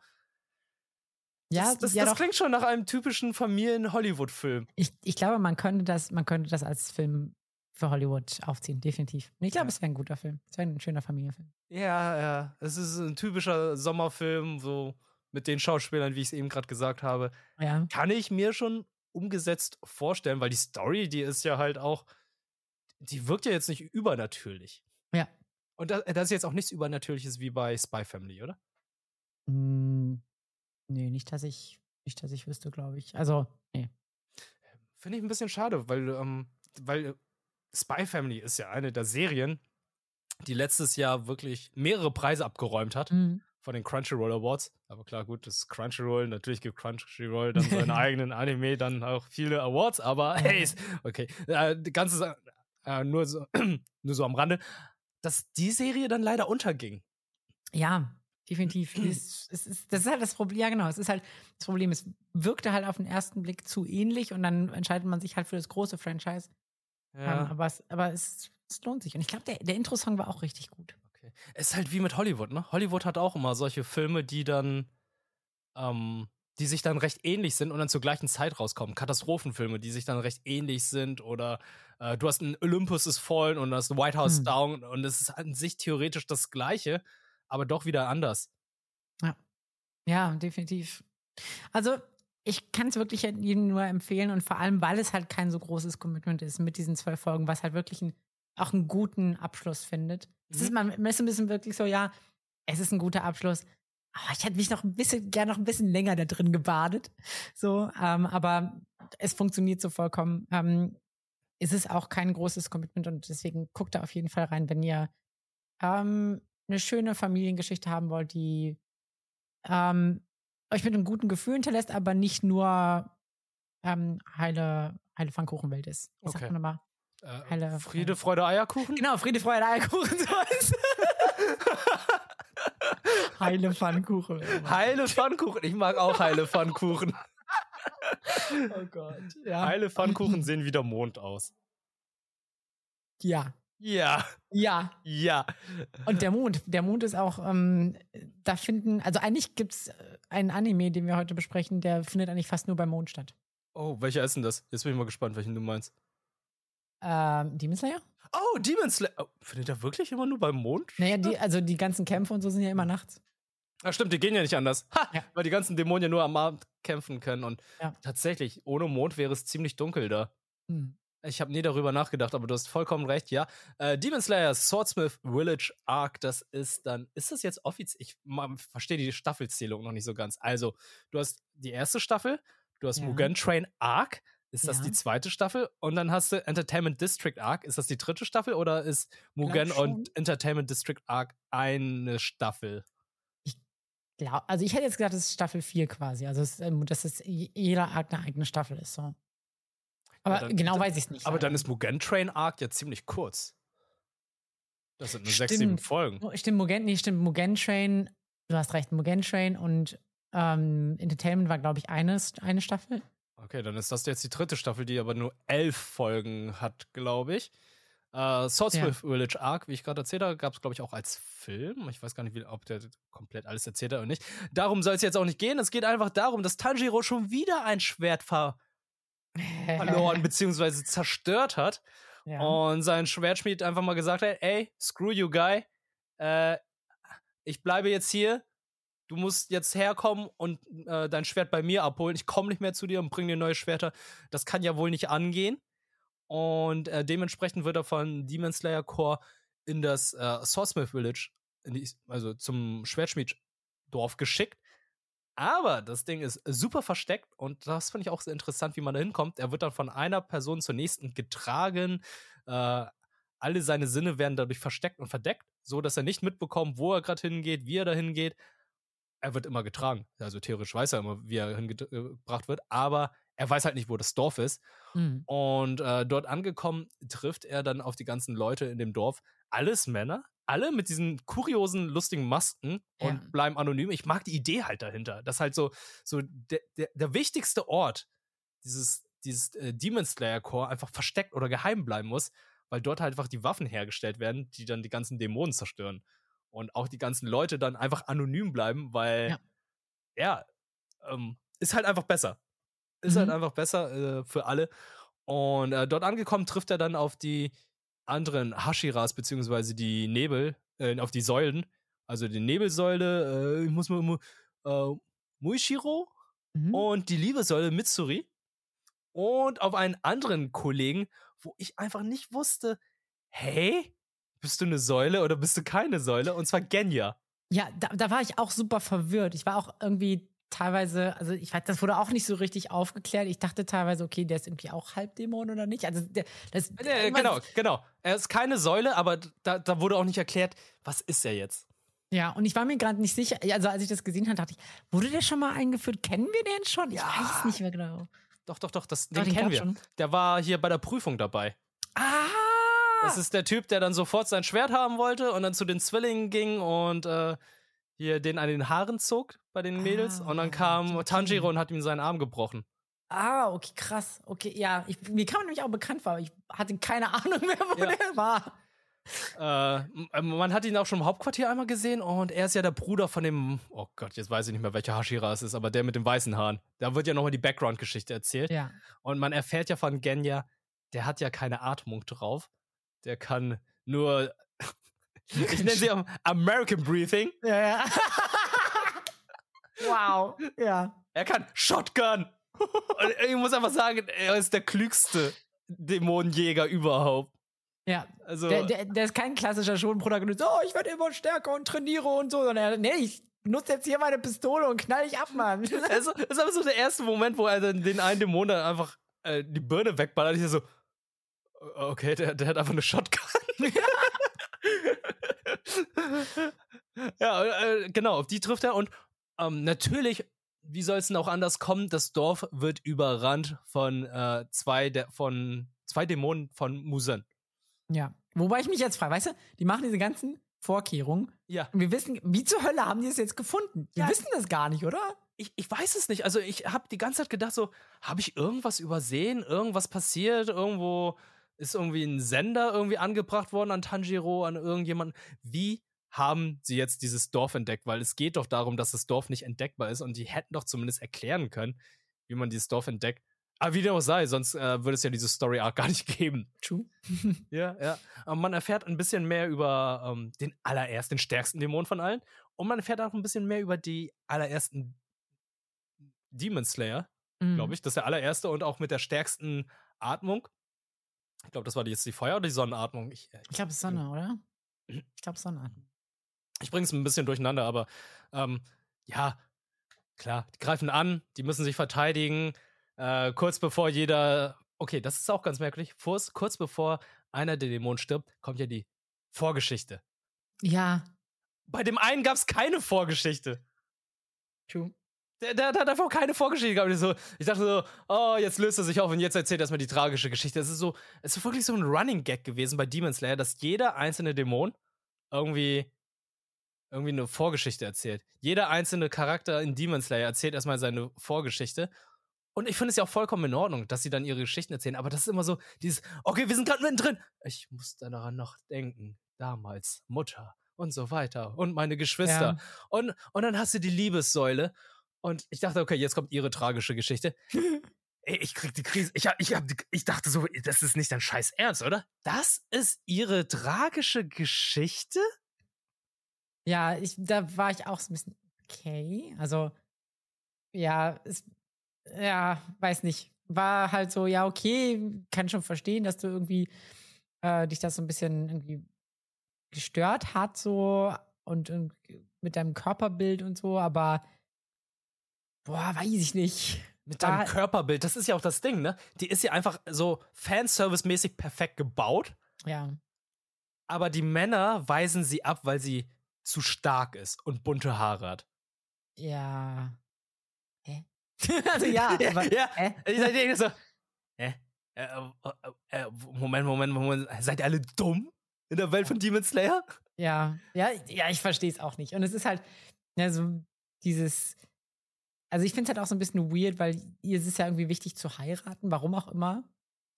ja, das, das, ja das klingt schon nach einem typischen Familien-Hollywood-Film. Ich, ich glaube, man könnte das, man könnte das als Film für Hollywood aufziehen, definitiv. ich glaube, ja. es wäre ein guter Film. Es wäre ein schöner Familienfilm. Ja, ja. Es ist ein typischer Sommerfilm, so mit den Schauspielern, wie ich es eben gerade gesagt habe. Ja. Kann ich mir schon umgesetzt vorstellen, weil die Story, die ist ja halt auch, die wirkt ja jetzt nicht übernatürlich. Ja. Und das, das ist jetzt auch nichts Übernatürliches wie bei Spy Family, oder? Mm, Nee, nicht, dass ich, nicht, dass ich wüsste, glaube ich. Also, nee. Finde ich ein bisschen schade, weil, ähm, weil Spy Family ist ja eine der Serien, die letztes Jahr wirklich mehrere Preise abgeräumt hat mhm. von den Crunchyroll Awards. Aber klar, gut, das ist Crunchyroll. Natürlich gibt Crunchyroll dann seinen eigenen Anime dann auch viele Awards, aber hey, okay. Äh, ganze äh, nur, so, nur so am Rande, dass die Serie dann leider unterging. Ja, definitiv. es, es ist, das ist halt das Problem. Ja, genau. Es ist halt das Problem. Es wirkte halt auf den ersten Blick zu ähnlich und dann entscheidet man sich halt für das große Franchise. Ja. Um, aber es, aber es, es, lohnt sich. Und ich glaube, der, der Intro-Song war auch richtig gut. Okay. Es ist halt wie mit Hollywood, ne? Hollywood hat auch immer solche Filme, die dann, ähm, die sich dann recht ähnlich sind und dann zur gleichen Zeit rauskommen. Katastrophenfilme, die sich dann recht ähnlich sind oder äh, du hast ein Olympus ist Fallen und du hast ein White House hm. Down und es ist an sich theoretisch das Gleiche aber doch wieder anders. Ja. Ja, definitiv. Also, ich kann es wirklich jedem nur empfehlen und vor allem, weil es halt kein so großes Commitment ist mit diesen zwölf Folgen, was halt wirklich ein, auch einen guten Abschluss findet. Mhm. Es ist, man ist ein bisschen wirklich so, ja, es ist ein guter Abschluss. Aber ich hätte mich noch ein bisschen, gerne noch ein bisschen länger da drin gebadet. So, ähm, aber es funktioniert so vollkommen. Ähm, es ist auch kein großes Commitment und deswegen guckt da auf jeden Fall rein, wenn ihr ähm, eine schöne Familiengeschichte haben wollt, die ähm, euch mit einem guten Gefühl hinterlässt, aber nicht nur ähm, heile, heile Pfannkuchenwelt ist. Wie okay. sagt man mal? Äh, heile, Friede, Freude, Eierkuchen? Genau, Friede, Freude, Eierkuchen. So heile Pfannkuchen. Heile Pfannkuchen. Ich mag auch heile Pfannkuchen. oh Gott. Ja. Heile Pfannkuchen sehen wie der Mond aus. Ja, Ja. Ja. Ja. Und der Mond. Der Mond ist auch, ähm, da finden, also eigentlich gibt es einen Anime, den wir heute besprechen, der findet eigentlich fast nur beim Mond statt. Oh, welcher ist denn das? Jetzt bin ich mal gespannt, welchen du meinst. Ähm, Demon Slayer? Oh, Demon Slayer. Oh, findet er wirklich immer nur beim Mond? Naja, die, also die ganzen Kämpfe und so sind ja immer nachts. Ach stimmt, die gehen ja nicht anders. Ha, Ja. Weil die ganzen Dämonen ja nur am Abend kämpfen können. Und Ja. tatsächlich, ohne Mond wäre es ziemlich dunkel da. Hm. Ich habe nie darüber nachgedacht, aber du hast vollkommen recht, ja. Äh, Demon Slayer Swordsmith Village Arc, das ist dann, ist das jetzt offiziell? Ich verstehe die Staffelzählung noch nicht so ganz. Also, du hast die erste Staffel, du hast Ja. Mugen Train Arc, ist das Ja. die zweite Staffel? Und dann hast du Entertainment District Arc, ist das die dritte Staffel oder ist Mugen und Entertainment District Arc eine Staffel? Glaub, also ich hätte jetzt gedacht, das ist Staffel 4 quasi. Also es, ähm, dass es jeder Arc eine eigene Staffel ist. So. Aber dann- genau dann- weiß ich es nicht. Aber dann leider. ist Mugen Train Arc ja ziemlich kurz. Das sind nur sechs, sieben Stimmt. Folgen. Oh, Stimmt, Mugen, nee, stimmt, Mugen Train, du hast recht, Mugen Train und ähm, Entertainment war, glaube ich, eine, eine Staffel. Okay, dann ist das jetzt die dritte Staffel, die aber nur elf Folgen hat, glaube ich. Äh, Swordsmith Village Arc, wie ich gerade erzählt habe, gab es, glaube ich, auch als Film. Ich weiß gar nicht, wie, ob der komplett alles erzählt hat oder nicht. Darum soll es jetzt auch nicht gehen. Es geht einfach darum, dass Tanjiro schon wieder ein Schwert ver verloren bzw. zerstört hat. ja. Und sein Schwertschmied einfach mal gesagt hat, ey, screw you, guy. Äh, ich bleibe jetzt hier. Du musst jetzt herkommen und äh, dein Schwert bei mir abholen. Ich komme nicht mehr zu dir und bring dir neue Schwerter. Das kann ja wohl nicht angehen. Und äh, dementsprechend wird er von Demon Slayer Core in das äh, Swordsmith Village, die, also zum Schwertschmieddorf geschickt. Aber das Ding ist super versteckt und das finde ich auch sehr interessant, wie man da hinkommt. Er wird dann von einer Person zur nächsten getragen. Äh, alle seine Sinne werden dadurch versteckt und verdeckt, so dass er nicht mitbekommt, wo er gerade hingeht, wie er da hingeht. Er wird immer getragen. Also theoretisch weiß er immer, wie er hingebracht wird, aber er weiß halt nicht, wo das Dorf ist. Hm. Und äh, dort angekommen trifft er dann auf die ganzen Leute in dem Dorf. Alles Männer, alle mit diesen kuriosen, lustigen Masken und Ja. bleiben anonym. Ich mag die Idee halt dahinter. Das halt so, so der, der, der wichtigste Ort dieses, dieses äh, Demon Slayer Core einfach versteckt oder geheim bleiben muss, weil dort halt einfach die Waffen hergestellt werden, die dann die ganzen Dämonen zerstören. Und auch die ganzen Leute dann einfach anonym bleiben, weil Ja. ja, ähm, ist halt einfach besser. Ist halt Mhm. einfach besser äh, für alle. Und äh, dort angekommen trifft er dann auf die anderen Hashiras, beziehungsweise die Nebel, äh, auf die Säulen. Also die Nebelsäule, äh, ich muss mal, äh, Muishiro Mhm. und die Liebessäule Mitsuri. Und auf einen anderen Kollegen, wo ich einfach nicht wusste, hey, bist du eine Säule oder bist du keine Säule? Und zwar Genya. Ja, da, da war ich auch super verwirrt. Ich war auch irgendwie teilweise, also ich weiß, das wurde auch nicht so richtig aufgeklärt. Ich dachte teilweise, okay, der ist irgendwie auch Halbdämon oder nicht. Also der, das, man- genau, genau. Er ist keine Säule, aber da, da wurde auch nicht erklärt, was ist er jetzt? Ja, und ich war mir gerade nicht sicher. Also als ich das gesehen habe, dachte ich, wurde der schon mal eingeführt? Kennen wir den schon? Ich Ja. weiß nicht mehr genau. Doch, doch, doch, das, Doch, den kennen wir. schon. Der war hier bei der Prüfung dabei. Ah! Das ist der Typ, der dann sofort sein Schwert haben wollte und dann zu den Zwillingen ging und äh, hier den an den Haaren zog bei den Mädels. und dann Ah, kam okay. Tanjiro und hat ihm seinen Arm gebrochen. ah, okay, krass. Okay, ja, ich, mir kam nämlich auch bekannt vor, aber ich hatte keine Ahnung mehr, wo Ja. der war. Äh, man hat ihn auch schon im Hauptquartier einmal gesehen und er ist ja der Bruder von dem, oh Gott, jetzt weiß ich nicht mehr, welcher Hashira es ist, aber der mit den weißen Haaren. Da wird ja nochmal die Background-Geschichte erzählt. Ja. Und man erfährt ja von Genya, der hat ja keine Atmung drauf. Der kann nur, ich nenne sie am- American Breathing. Ja, ja. wow. Ja. Er kann Shotgun. Und ich muss einfach sagen, er ist der klügste Dämonenjäger überhaupt. Ja. Also, Der, der, der ist kein klassischer Schulprotagonist. Oh, ich werde immer stärker und trainiere und so. Sondern er, nee, ich nutze jetzt hier meine Pistole und knall dich ab, Mann. also, das ist aber so der erste Moment, wo er dann den einen Dämon dann einfach äh, die Birne wegballert. Ich so, okay, der, der hat einfach eine Shotgun. ja, äh, genau, auf die trifft er. Und ähm, natürlich, wie soll es denn auch anders kommen? Das Dorf wird überrannt von, äh, zwei, der, von zwei Dämonen von Musen. Ja. Wobei ich mich jetzt frage, weißt du, die machen diese ganzen Vorkehrungen Ja. und wir wissen, wie zur Hölle haben die es jetzt gefunden? Wir Ja. wissen das gar nicht, oder? Ich, ich weiß es nicht. Also ich habe die ganze Zeit gedacht, so, habe ich irgendwas übersehen? Irgendwas passiert? Irgendwo ist irgendwie ein Sender irgendwie angebracht worden an Tanjiro, an irgendjemanden. Wie haben sie jetzt dieses Dorf entdeckt? Weil es geht doch darum, dass das Dorf nicht entdeckbar ist und die hätten doch zumindest erklären können, wie man dieses Dorf entdeckt. Aber wie dem auch sei, sonst äh, würde es ja diese Story Arc gar nicht geben. True. ja, ja. Aber man erfährt ein bisschen mehr über ähm, den allerersten, den stärksten Dämon von allen. Und man erfährt auch ein bisschen mehr über die allerersten Demon Slayer, mhm. glaube ich. Das ist der allererste und auch mit der stärksten Atmung. Ich glaube, das war jetzt die Feuer- oder die Sonnenatmung? Ich, äh, ich glaube, Sonne, oder? Ich glaube, Sonnenatmung. Ich bringe es ein bisschen durcheinander, aber ähm, ja, klar, die greifen an, die müssen sich verteidigen. Äh, kurz bevor jeder, okay, das ist auch ganz merkwürdig, kurz, kurz bevor einer der Dämonen stirbt, kommt ja die Vorgeschichte. Ja. Bei dem einen gab es keine Vorgeschichte. True. Der, der, der, hat einfach keine Vorgeschichte gehabt. Ich, so, ich dachte so, oh, jetzt löst er sich auf und jetzt erzählt er erstmal die tragische Geschichte. Es ist so, es ist wirklich so ein Running Gag gewesen bei Demon Slayer, dass jeder einzelne Dämon irgendwie, irgendwie eine Vorgeschichte erzählt. Jeder einzelne Charakter in Demon Slayer erzählt erstmal seine Vorgeschichte. Und ich finde es ja auch vollkommen in Ordnung, dass sie dann ihre Geschichten erzählen. Aber das ist immer so dieses, okay, wir sind gerade mittendrin. Ich muss daran noch denken. Damals, Mutter und so weiter. Und meine Geschwister. Ja. Und, und dann hast du die Liebessäule. Und ich dachte, okay, jetzt kommt ihre tragische Geschichte. Ey, ich krieg die Krise. Ich, hab, ich, hab, ich dachte so, das ist nicht dein Scheiß Ernst, oder? Das ist ihre tragische Geschichte? Ja, ich, da war ich auch so ein bisschen okay. Also, ja, es, ja, weiß nicht. War halt so, ja, okay, kann schon verstehen, dass du irgendwie äh, dich das so ein bisschen irgendwie gestört hat, so und, und mit deinem Körperbild und so, aber Boah, weiß ich nicht. Mit deinem Körperbild, das ist ja auch das Ding, ne? Die ist ja einfach so Fanservice-mäßig perfekt gebaut. Ja. Aber die Männer weisen sie ab, weil sie zu stark ist und bunte Haare hat. Ja. Hä? also ja, aber, ja. Hä? Ich denke so, hä? Äh, äh, äh, Moment, Moment, Moment. Seid ihr alle dumm in der Welt von Demon Slayer? Ja, ja, ja, ich verstehe es auch nicht. Und es ist halt, ja, so dieses, also ich finde es halt auch so ein bisschen weird, weil ihr ist ja irgendwie wichtig zu heiraten, warum auch immer.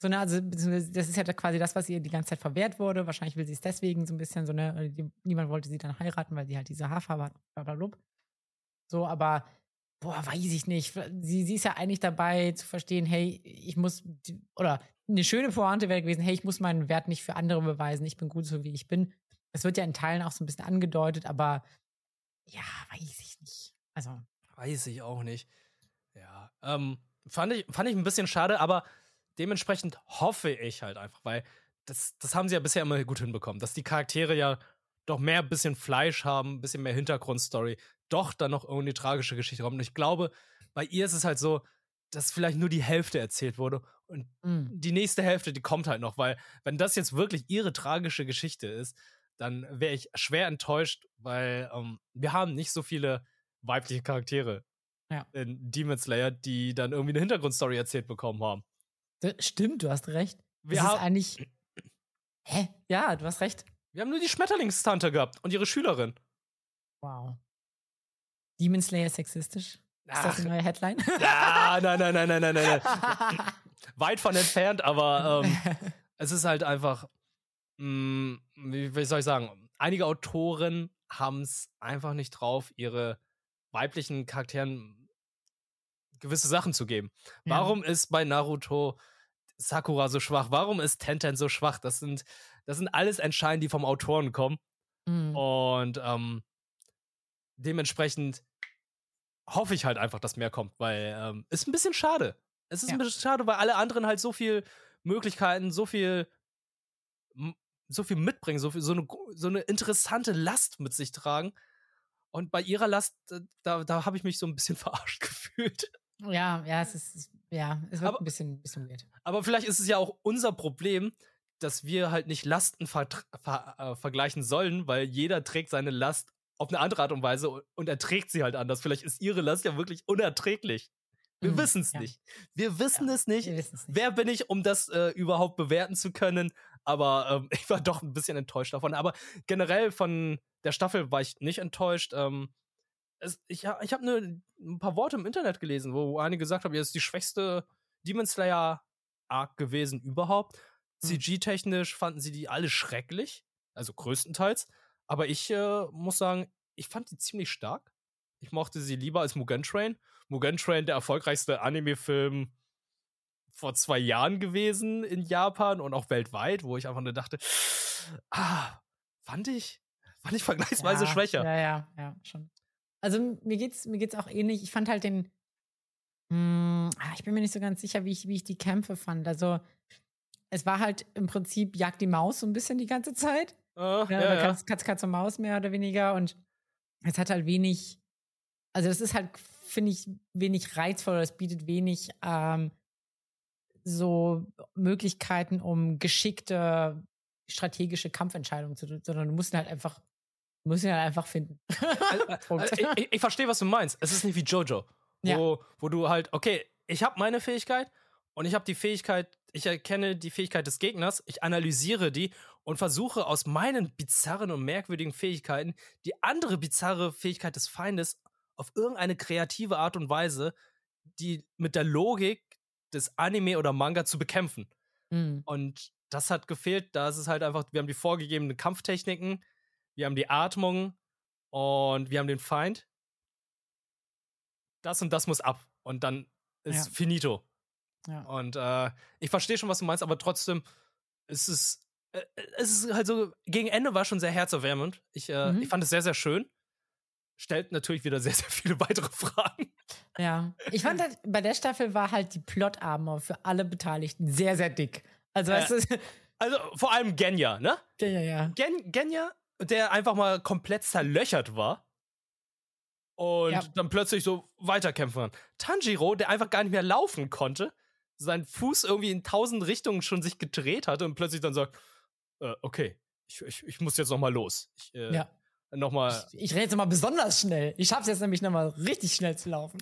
So, ne, also das ist ja quasi das, was ihr die ganze Zeit verwehrt wurde. Wahrscheinlich will sie es deswegen so ein bisschen so, ne, niemand wollte sie dann heiraten, weil sie halt diese Haarfarbe hat, blablabla. So, aber boah, weiß ich nicht. Sie, sie ist ja eigentlich dabei zu verstehen, hey, ich muss, oder eine schöne Pointe wäre gewesen, hey, ich muss meinen Wert nicht für andere beweisen, ich bin gut so, wie ich bin. Das wird ja in Teilen auch so ein bisschen angedeutet, aber ja, weiß ich nicht. Also, Weiß ich auch nicht. Ja, ähm, fand ich, fand ich ein bisschen schade, aber dementsprechend hoffe ich halt einfach, weil das, das haben sie ja bisher immer gut hinbekommen, dass die Charaktere ja doch mehr bisschen Fleisch haben, ein bisschen mehr Hintergrundstory, doch dann noch irgendwie tragische Geschichte haben. Und ich glaube, bei ihr ist es halt so, dass vielleicht nur die Hälfte erzählt wurde und mm. die nächste Hälfte, die kommt halt noch, weil wenn das jetzt wirklich ihre tragische Geschichte ist, dann wäre ich schwer enttäuscht, weil ähm, wir haben nicht so viele weibliche Charaktere ja. in Demon Slayer, die dann irgendwie eine Hintergrundstory erzählt bekommen haben. Das stimmt, du hast recht. Wir das ist eigentlich. Hä? Ja, du hast recht. Wir haben nur die Schmetterlingstante gehabt und ihre Schülerin. Wow. Demon Slayer sexistisch? Ist Ach. das eine neue Headline? Ja, nein, nein, nein, nein, nein, nein. Weit von entfernt, aber ähm, es ist halt einfach, mh, mm, wie, wie soll ich sagen, einige Autoren haben es einfach nicht drauf, ihre weiblichen Charakteren gewisse Sachen zu geben. Ja. Warum ist bei Naruto Sakura so schwach? Warum ist Tenten so schwach? Das sind, das sind alles Entscheidungen, die vom Autoren kommen. Mhm. Und ähm, dementsprechend hoffe ich halt einfach, dass mehr kommt, weil ähm, ist ein bisschen schade. Es ist ja. ein bisschen schade, weil alle anderen halt so viel Möglichkeiten, so viel so viel mitbringen, so, viel, so, eine, so eine interessante Last mit sich tragen. Und bei ihrer Last, äh, da, da habe ich mich so ein bisschen verarscht gefühlt. Ja, ja, es ist, ja, es wird aber, ein bisschen, bisschen weird. Aber vielleicht ist es ja auch unser Problem, dass wir halt nicht Lasten ver ver äh, vergleichen sollen, weil jeder trägt seine Last auf eine andere Art und Weise und erträgt sie halt anders. Vielleicht ist ihre Last ja wirklich unerträglich. Wir mhm, wissen es ja. nicht. Wir wissen ja, es nicht. nicht. Wer bin ich, um das äh, überhaupt bewerten zu können? Aber ähm, ich war doch ein bisschen enttäuscht davon. Aber generell von der Staffel war ich nicht enttäuscht. Ähm, es, ich ich habe ne, ein paar Worte im Internet gelesen, wo einige gesagt haben, ja, ist die schwächste Demon Slayer Arc gewesen überhaupt. CG-technisch fanden sie die alle schrecklich, also größtenteils. Aber ich äh, muss sagen, ich fand die ziemlich stark. Ich mochte sie lieber als Mugen Train. Mugen Train, der erfolgreichste Anime-Film vor zwei Jahren gewesen in Japan und auch weltweit, wo ich einfach nur dachte, ah, fand ich, fand ich vergleichsweise ja, schwächer. Ja, ja, ja, schon. Also mir geht's, mir geht's auch ähnlich. Ich fand halt den, mh, ah, ich bin mir nicht so ganz sicher, wie ich, wie ich die Kämpfe fand. Also es war halt im Prinzip Jagd die Maus so ein bisschen die ganze Zeit. Uh, ja, ja. Katz, Katz, Katz und Maus mehr oder weniger. Und es hat halt wenig, also es ist halt, finde ich, wenig reizvoll es bietet wenig ähm, so Möglichkeiten, um geschickte strategische Kampfentscheidungen zu tun, sondern du musst ihn halt einfach, musst ihn halt einfach finden. Also, also, ich, ich, verstehe, was du meinst. Es ist nicht wie Jojo, wo, Ja. wo du halt, okay, ich habe meine Fähigkeit und ich habe die Fähigkeit, ich erkenne die Fähigkeit des Gegners, ich analysiere die und versuche aus meinen bizarren und merkwürdigen Fähigkeiten die andere bizarre Fähigkeit des Feindes auf irgendeine kreative Art und Weise, die mit der Logik des Anime oder Manga zu bekämpfen. Mhm. Und das hat gefehlt. Da ist es halt einfach, wir haben die vorgegebenen Kampftechniken, wir haben die Atmung und wir haben den Feind. Das und das muss ab. Und dann ist Ja. finito. Ja. Und äh, ich verstehe schon, was du meinst, aber trotzdem ist es. Äh, es ist halt so, gegen Ende war schon sehr herzerwärmend. Ich, äh, Mhm. ich fand es sehr, sehr schön. Stellt natürlich wieder sehr, sehr viele weitere Fragen. Ja. Ich fand halt, bei der Staffel war halt die Plot-Armor für alle Beteiligten sehr, sehr dick. Also, Äh, weißt du, Also vor allem Genya, ne? ja, ja. Gen Genya, der einfach mal komplett zerlöchert war und Ja. dann plötzlich so weiterkämpfen kann. Tanjiro, der einfach gar nicht mehr laufen konnte, sein Fuß irgendwie in tausend Richtungen schon sich gedreht hatte und plötzlich dann sagt, äh, okay, ich, ich, ich muss jetzt noch mal los. Ich, äh, ja. Noch mal, Ich, ich rede jetzt mal besonders schnell. Ich schaff's jetzt nämlich nochmal richtig schnell zu laufen.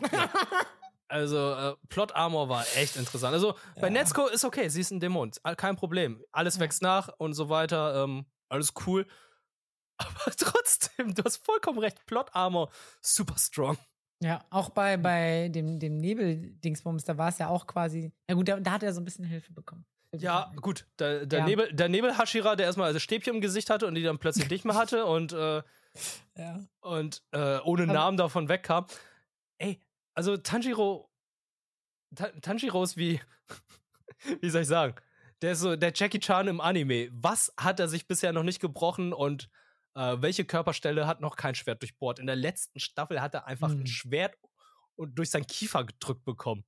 also äh, Plot Armor war echt interessant. Also bei Ja. Nezuko ist okay, sie ist ein Dämon, kein Problem. Alles Ja. wächst nach und so weiter, ähm, alles cool. Aber trotzdem, du hast vollkommen recht, Plot Armor super strong. Ja, auch bei, bei dem, dem Nebel-Dingsbums, da war es ja auch quasi. Na gut, da, da hat er so ein bisschen Hilfe bekommen. Ja, gut, der, der, Ja. Nebel, der Nebel-Hashira, der erstmal also Stäbchen im Gesicht hatte und die dann plötzlich nicht mehr hatte und, äh, Ja. und äh, ohne Aber- Namen davon wegkam. Ey, also Tanjiro, Ta Tanjiro ist wie, wie soll ich sagen, der ist so der Jackie Chan im Anime. Was hat er sich bisher noch nicht gebrochen und äh, welche Körperstelle hat noch kein Schwert durchbohrt? In der letzten Staffel hat er einfach Hm. ein Schwert und durch seinen Kiefer gedrückt bekommen.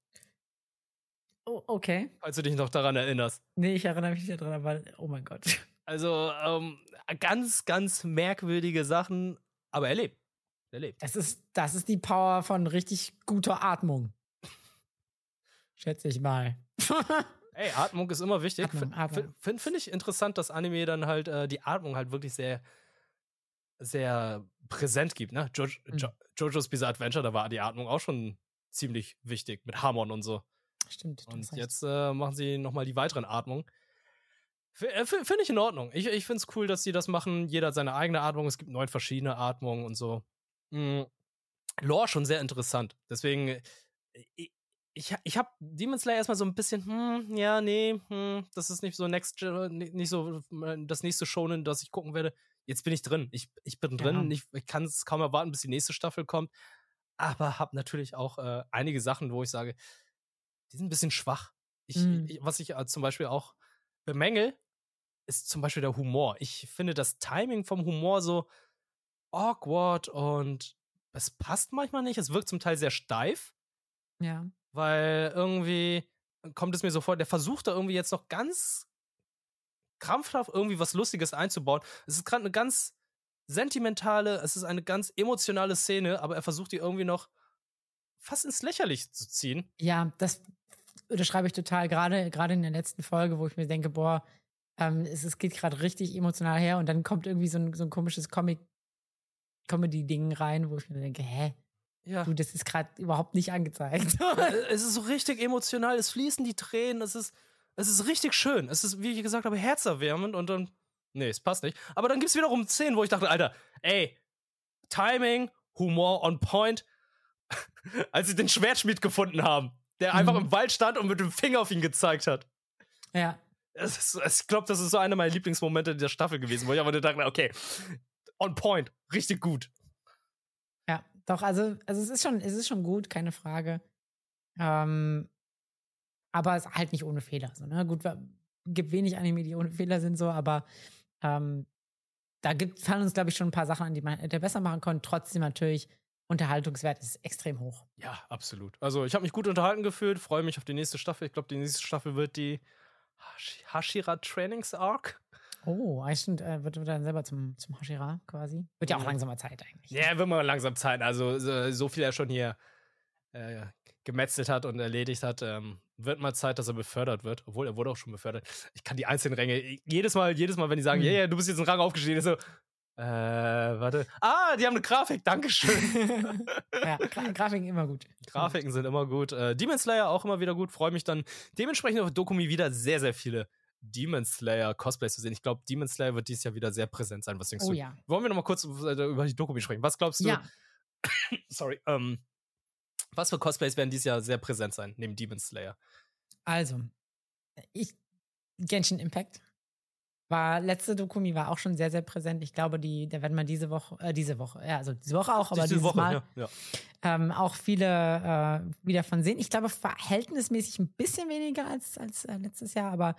Oh, okay. Falls du dich noch daran erinnerst. Nee, ich erinnere mich nicht daran, aber oh mein Gott. Also ähm, ganz, ganz merkwürdige Sachen, aber er lebt. Er lebt. Das ist, das ist die Power von richtig guter Atmung. Schätze ich mal. Ey, Atmung ist immer wichtig. Finde find, ich interessant, dass Anime dann halt äh, die Atmung halt wirklich sehr, sehr präsent gibt. Ne? Jo Mhm. jo Jojo's Bizarre Adventure, da war die Atmung auch schon ziemlich wichtig mit Hamon und so. Stimmt. Und jetzt äh, machen sie nochmal die weiteren Atmungen. Äh, Finde ich in Ordnung. Ich, ich finde es cool, dass sie das machen. Jeder hat seine eigene Atmung. Es gibt neun verschiedene Atmungen und so. Mhm. Lore schon sehr interessant. Deswegen, äh, ich, ich, ich habe Demon Slayer erstmal so ein bisschen, hm, ja, nee, hm, das ist nicht so next, Gen- nicht so äh, das nächste Shonen, das ich gucken werde. Jetzt bin ich drin. Ich, ich bin drin. Ja. Ich, ich kann es kaum erwarten, bis die nächste Staffel kommt. Aber habe natürlich auch äh, einige Sachen, wo ich sage, die sind ein bisschen schwach. Ich, Mm. ich, was ich äh, zum Beispiel auch bemängel, ist zum Beispiel der Humor. Ich finde das Timing vom Humor so awkward und es passt manchmal nicht. Es wirkt zum Teil sehr steif, Ja. weil irgendwie kommt es mir so vor, der versucht da irgendwie jetzt noch ganz krampfhaft irgendwie was Lustiges einzubauen. Es ist gerade eine ganz sentimentale, es ist eine ganz emotionale Szene, aber er versucht die irgendwie noch fast ins Lächerliche zu ziehen. Ja, das unterschreibe ich total. Gerade, gerade in der letzten Folge, wo ich mir denke, boah, ähm, es, es geht gerade richtig emotional her und dann kommt irgendwie so ein, so ein komisches Comic, Comedy-Ding rein, wo ich mir denke, hä, Ja. du, das ist gerade überhaupt nicht angezeigt. Äh, es ist so richtig emotional, es fließen die Tränen, es ist, es ist richtig schön. Es ist, wie ich gesagt habe, herzerwärmend und dann. Nee, es passt nicht. Aber dann gibt es wiederum Szenen, wo ich dachte, Alter, ey, Timing, Humor on point. Als sie den Schwertschmied gefunden haben, der einfach Mhm. im Wald stand und mit dem Finger auf ihn gezeigt hat. ja. Ist, ich glaube, das ist so einer meiner Lieblingsmomente der Staffel gewesen, wo ich aber dachte, okay, on point, richtig gut. Ja, doch, also, also es ist schon, es ist schon gut, keine Frage. Ähm, aber es ist halt nicht ohne Fehler. So, ne? Gut, gibt wenig Anime, die ohne Fehler sind, so, aber ähm, da gibt, fallen uns, glaube ich, schon ein paar Sachen an, die man hätte besser machen können. Trotzdem natürlich, Unterhaltungswert ist extrem hoch. Ja, absolut. Also ich habe mich gut unterhalten gefühlt, freue mich auf die nächste Staffel. Ich glaube, die nächste Staffel wird die Hashira Trainings Arc. Oh, stimmt, äh, wird, wird dann selber zum, zum Hashira quasi. Wird ja auch langsamer Zeit eigentlich. Ja, wird mal langsam Zeit. Also so, so viel er schon hier äh, gemetzelt hat und erledigt hat, ähm, wird mal Zeit, dass er befördert wird. Obwohl, er wurde auch schon befördert. Ich kann die einzelnen Ränge, jedes Mal, jedes Mal, wenn die sagen, ja, hm. ja, du bist jetzt ein Rang aufgestiegen, ist so, äh, warte. Ah, die haben eine Grafik, Dankeschön. ja, Gra Grafiken immer gut. Grafiken sind immer gut. Äh, Demon Slayer auch immer wieder gut, freue mich dann dementsprechend auf Dokumi wieder sehr, sehr viele Demon Slayer Cosplays zu sehen. Ich glaube, Demon Slayer wird dieses Jahr wieder sehr präsent sein. Was denkst oh, du? Ja. Wollen wir noch mal kurz äh, über die Dokumi sprechen? Was glaubst du? Ja. Sorry. Ähm, was für Cosplays werden dieses Jahr sehr präsent sein, neben Demon Slayer? Also, ich, Genshin Impact war, letzte Dokumi war auch schon sehr, sehr präsent. Ich glaube, die, da werden wir diese Woche, äh, diese Woche, ja, also diese Woche auch, aber diese Woche, Mal, ja, ja. Ähm, auch viele äh, wieder von sehen. Ich glaube, verhältnismäßig ein bisschen weniger als, als äh, letztes Jahr, aber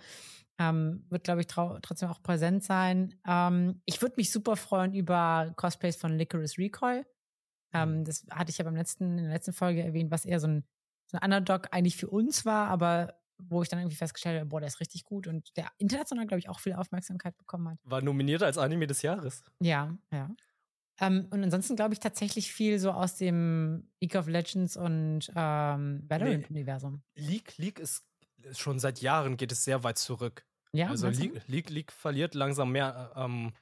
ähm, wird, glaube ich, trotzdem auch präsent sein. Ähm, ich würde mich super freuen über Cosplays von Licorice Recoil. Ähm, mhm. das hatte ich ja beim letzten, in der letzten Folge erwähnt, was eher so ein, so ein Underdog eigentlich für uns war, aber wo ich dann irgendwie festgestellt habe, boah, der ist richtig gut und der international, glaube ich, auch viel Aufmerksamkeit bekommen hat. War nominiert als Anime des Jahres. Ja, ja. Ähm, und ansonsten glaube ich tatsächlich viel so aus dem League of Legends und ähm, Valorant-Universum. Nee, League, League ist schon seit Jahren geht es sehr weit zurück. Ja, also League, League, League, verliert langsam mehr ähm,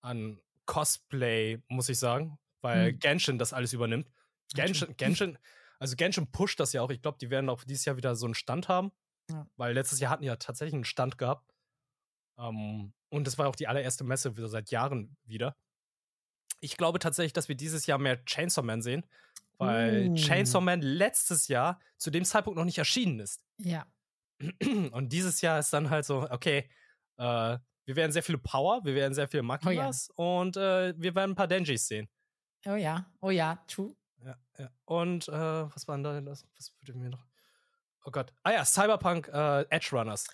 an Cosplay, muss ich sagen, weil hm. Genshin das alles übernimmt. Genshin, Genshin, also Genshin pusht das ja auch. Ich glaube, die werden auch dieses Jahr wieder so einen Stand haben. Ja. Weil letztes Jahr hatten die ja tatsächlich einen Stand gehabt. Ähm, und das war auch die allererste Messe wieder seit Jahren wieder. Ich glaube tatsächlich, dass wir dieses Jahr mehr Chainsaw Man sehen, weil uh. Chainsaw Man letztes Jahr zu dem Zeitpunkt noch nicht erschienen ist. Ja. Und dieses Jahr ist dann halt so, okay, äh, wir werden sehr viele Power, wir werden sehr viele Makias oh, ja. und äh, wir werden ein paar Denjis sehen. Oh ja, oh ja, true. Ja, ja. Und äh, was war denn da? Was würde mir noch? Oh Gott. Ah ja, Cyberpunk äh, Edge Runners.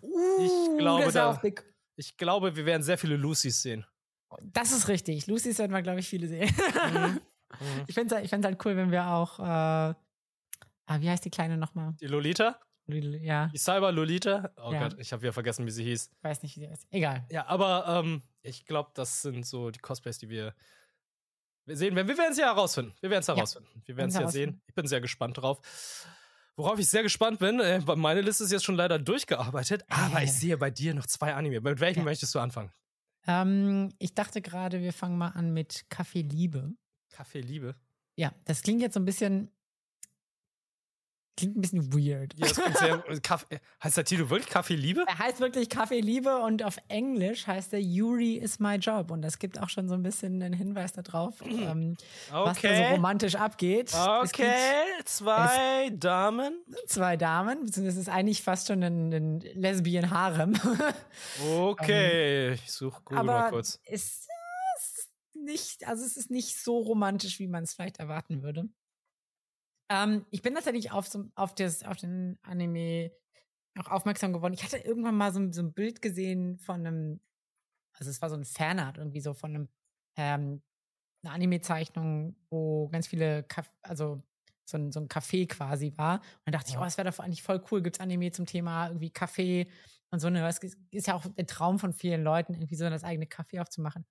Uh, ich glaube, da, ich glaube, wir werden sehr viele Lucys sehen. Das ist richtig. Lucys werden wir, glaube ich, viele sehen. Mhm. Mhm. Ich fände es halt cool, wenn wir auch. Äh, ah, wie heißt die kleine nochmal? Die Lolita? Ja. Die Cyber Lolita? Oh ja. Gott, ich habe wieder vergessen, wie sie hieß. Weiß nicht, wie sie heißt. Egal. Ja, aber ähm, ich glaube, das sind so die Cosplays, die wir sehen, wir werden es ja herausfinden. Wir werden es herausfinden. Ja. Wir werden es ja sehen. Ich bin sehr gespannt drauf. Worauf ich sehr gespannt bin, äh, meine Liste ist jetzt schon leider durchgearbeitet, aber äh. ich sehe bei dir noch zwei Anime. Mit welchem ja. möchtest du anfangen? Ähm, ich dachte gerade, wir fangen mal an mit Kaffee Liebe. Kaffee Liebe? Ja, das klingt jetzt so ein bisschen Klingt ein bisschen weird. Ja, sehr. Kaffee, heißt der Titel wirklich Kaffee Liebe? Er heißt wirklich Kaffee Liebe und auf Englisch heißt er Yuri is my job. Und das gibt auch schon so ein bisschen einen Hinweis darauf, ähm, okay. was da so romantisch abgeht. Okay, zwei Damen. Zwei Damen, beziehungsweise es ist eigentlich fast schon ein, ein Lesbian-Harem. okay, ähm, ich suche Google mal kurz. Ist, ist nicht, also es ist nicht so romantisch, wie man es vielleicht erwarten würde. Ähm, ich bin tatsächlich auf, so, auf, das, auf den Anime auch aufmerksam geworden. Ich hatte irgendwann mal so, so ein Bild gesehen von einem, also es war so ein Fanart irgendwie so von einem, ähm, eine Anime-Zeichnung, wo ganz viele, Kaf also so ein, so ein Café quasi war. Und dann dachte ich, oh, das wäre doch eigentlich voll cool. Gibt es Anime zum Thema irgendwie Kaffee und so. Ne? Es ist ja auch der Traum von vielen Leuten, irgendwie so das eigene Kaffee aufzumachen.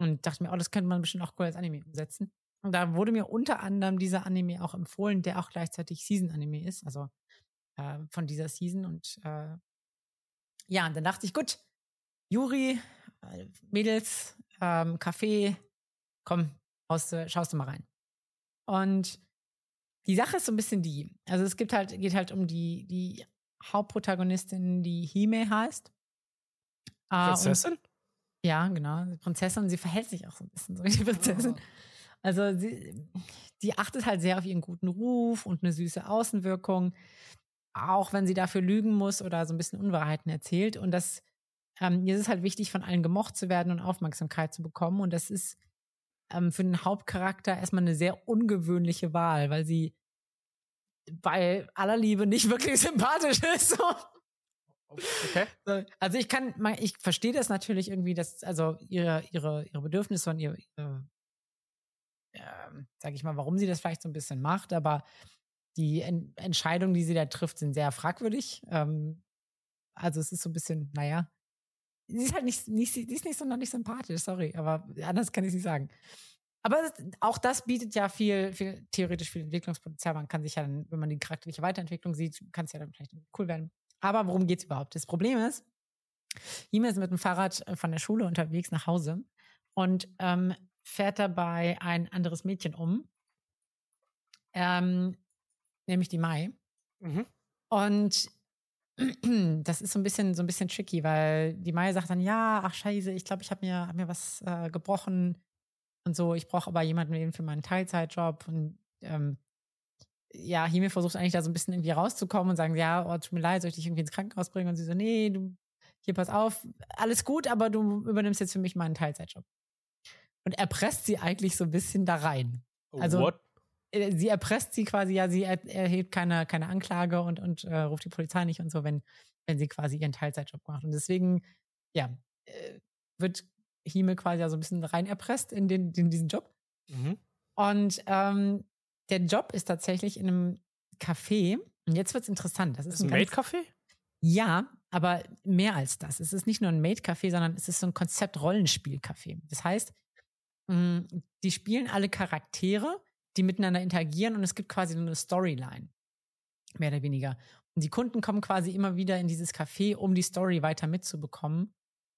Und dachte mir, oh, das könnte man bestimmt auch cool als Anime umsetzen. Und da wurde mir unter anderem dieser Anime auch empfohlen, der auch gleichzeitig Season-Anime ist, also äh, von dieser Season. Und äh, ja, und dann dachte ich, gut, Juri, äh, Mädels, ähm, Kaffee, komm, haust, schaust du mal rein. Und die Sache ist so ein bisschen die, also es gibt halt, geht halt um die, die Hauptprotagonistin, die Hime heißt. Äh, Prinzessin? Und, ja, genau, Prinzessin. Sie verhält sich auch so ein bisschen so wie die Prinzessin. Oh. Also sie, die achtet halt sehr auf ihren guten Ruf und eine süße Außenwirkung. auch wenn sie dafür lügen muss oder so ein bisschen Unwahrheiten erzählt. Und das, ähm, ihr ist es halt wichtig, von allen gemocht zu werden und Aufmerksamkeit zu bekommen. Und das ist ähm, für den Hauptcharakter erstmal eine sehr ungewöhnliche Wahl, weil sie bei aller Liebe nicht wirklich sympathisch ist. Okay. Also ich kann, ich verstehe das natürlich irgendwie, dass also ihre ihre ihre Bedürfnisse und ihre, ihre äh, sag ich mal, warum sie das vielleicht so ein bisschen macht, aber die en Entscheidungen, die sie da trifft, sind sehr fragwürdig. Ähm, also es ist so ein bisschen, naja, sie ist halt nicht, nicht sie ist nicht sonderlich sympathisch, sorry, aber anders kann ich sie sagen. Aber auch das bietet ja viel, viel theoretisch viel Entwicklungspotenzial. Man kann sich ja dann, wenn man die charakterliche Weiterentwicklung sieht, kann es ja dann vielleicht cool werden. Aber worum geht es überhaupt? Das Problem ist, Hime ist mit dem Fahrrad äh, von der Schule unterwegs nach Hause und ähm, fährt dabei ein anderes Mädchen um, ähm, nämlich die Mai. Mhm. Und das ist so ein bisschen so ein bisschen tricky, weil die Mai sagt dann ja, ach scheiße, ich glaube, ich habe mir hab mir was äh, gebrochen und so. Ich brauche aber jemanden eben für meinen Teilzeitjob und ähm, ja, Hime versucht eigentlich da so ein bisschen irgendwie rauszukommen und sagen, ja, oh, tut mir leid, soll ich dich irgendwie ins Krankenhaus bringen? Und sie so, nee, du, hier pass auf, alles gut, aber du übernimmst jetzt für mich meinen Teilzeitjob. Und erpresst sie eigentlich so ein bisschen da rein. Also, What? Äh, sie erpresst sie quasi, ja, sie er, erhebt keine, keine Anklage und, und äh, ruft die Polizei nicht und so, wenn, wenn sie quasi ihren Teilzeitjob macht. Und deswegen, ja, äh, wird Hime quasi ja so ein bisschen rein erpresst in, den, in diesen Job. Mhm. Und ähm, der Job ist tatsächlich in einem Café. Und jetzt wird es interessant. Das ist, ist ein, ein Maid-Café? Ja, aber mehr als das. Es ist nicht nur ein Maid-Café, sondern es ist so ein Konzept-Rollenspiel-Café. Das heißt, mh, die spielen alle Charaktere, die miteinander interagieren und es gibt quasi eine Storyline. Mehr oder weniger. Und die Kunden kommen quasi immer wieder in dieses Café, um die Story weiter mitzubekommen.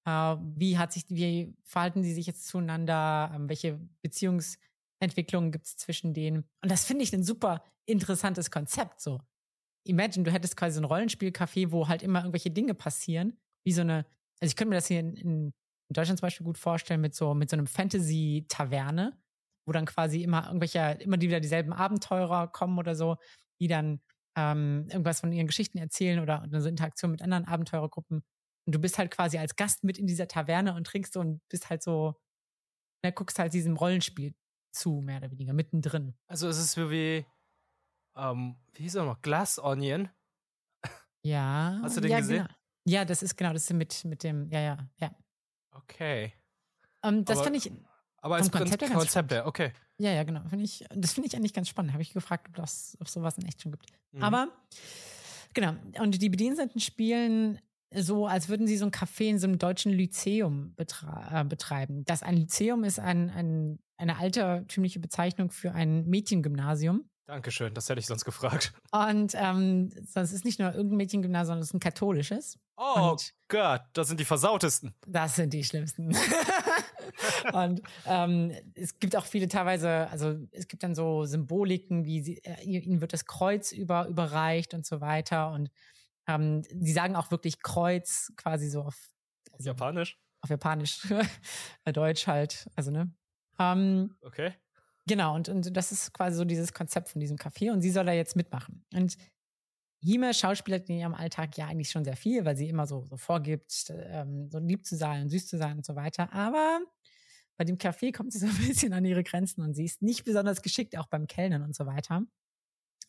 Äh, wie hat sich, wie verhalten sie sich jetzt zueinander? Ähm, welche Beziehungs- Entwicklungen gibt es zwischen denen. Und das finde ich ein super interessantes Konzept. So, imagine, du hättest quasi so ein Rollenspielcafé, wo halt immer irgendwelche Dinge passieren, wie so eine, also ich könnte mir das hier in, in Deutschland zum Beispiel gut vorstellen mit so, mit so einem Fantasy-Taverne, wo dann quasi immer irgendwelche, immer wieder dieselben Abenteurer kommen oder so, die dann ähm, irgendwas von ihren Geschichten erzählen oder eine so Interaktion mit anderen Abenteurergruppen. Und du bist halt quasi als Gast mit in dieser Taverne und trinkst und bist halt so, ne, guckst halt diesem Rollenspiel zu, mehr oder weniger, mittendrin. Also es ist wie, ähm, wie hieß er noch, Glass Onion. Ja. Hast du den ja, gesehen? Genau. Ja, das ist genau, das ist mit, mit dem, ja, ja, ja. Okay. Ähm, das fand ich. Aber als Konzept, Konzept, Konzept ja, okay. Ja, ja, genau. Find ich, das finde ich eigentlich ganz spannend. Habe ich gefragt, ob es sowas in echt schon gibt. Mhm. Aber, genau. Und die Bediensteten spielen so, als würden sie so ein Café in so einem deutschen Lyzeum äh, betreiben. Das ein Lyzeum ist ein, ein, eine altertümliche Bezeichnung für ein Mädchengymnasium. Dankeschön, das hätte ich sonst gefragt. Und ähm, es ist nicht nur irgendein Mädchengymnasium, sondern es ist ein katholisches. Oh und Gott, das sind die versautesten. Das sind die schlimmsten. und ähm, es gibt auch viele teilweise, also es gibt dann so Symboliken, wie sie, äh, ihnen wird das Kreuz über, überreicht und so weiter. Und ähm, die sagen auch wirklich Kreuz quasi so auf, also, Japanisch? Auf Japanisch, Deutsch halt, also ne. Ähm, okay. Genau, und, und das ist quasi so dieses Konzept von diesem Café und sie soll da jetzt mitmachen. Und Hime schauspielert in ihrem Alltag ja eigentlich schon sehr viel, weil sie immer so, so vorgibt, ähm, so lieb zu sein, süß zu sein und so weiter. Aber bei dem Café kommt sie so ein bisschen an ihre Grenzen und sie ist nicht besonders geschickt, auch beim Kellnern und so weiter.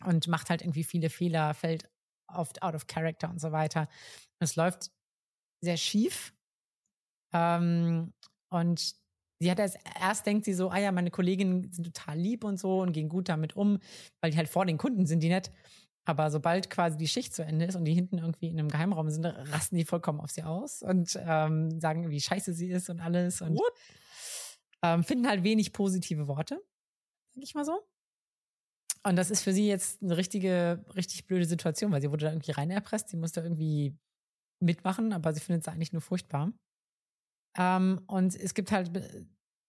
Und macht halt irgendwie viele Fehler, fällt oft out of character und so weiter. Es läuft sehr schief. Ähm, und sie hat erst, erst denkt sie so, ah ja, meine Kolleginnen sind total lieb und so und gehen gut damit um, weil die halt vor den Kunden sind, die nett. Aber sobald quasi die Schicht zu Ende ist und die hinten irgendwie in einem Geheimraum sind, rasten die vollkommen auf sie aus und ähm, sagen, wie scheiße sie ist und alles und ähm, finden halt wenig positive Worte, sag ich mal so. Und das ist für sie jetzt eine richtige, richtig blöde Situation, weil sie wurde da irgendwie rein erpresst. Sie musste irgendwie mitmachen, aber sie findet es eigentlich nur furchtbar. Ähm, und es gibt halt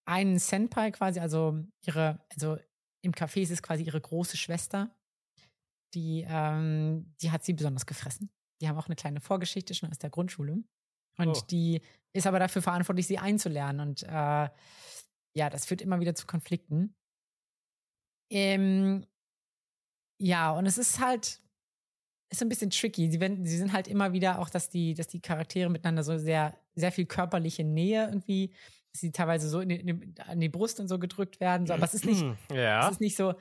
einen Senpai quasi, also ihre, also im Café ist es quasi ihre große Schwester. Die, ähm, die hat sie besonders gefressen. Die haben auch eine kleine Vorgeschichte schon aus der Grundschule. Und oh. die ist aber dafür verantwortlich, sie einzulernen. Und äh, ja, das führt immer wieder zu Konflikten. Ähm, ja, und es ist halt, ist so ein bisschen tricky. Sie, werden, sie sind halt immer wieder auch, dass die, dass die Charaktere miteinander so sehr, sehr viel körperliche Nähe irgendwie, dass sie teilweise so in die, in die, an die Brust und so gedrückt werden. So. Aber es ist nicht, ja. es ist nicht so,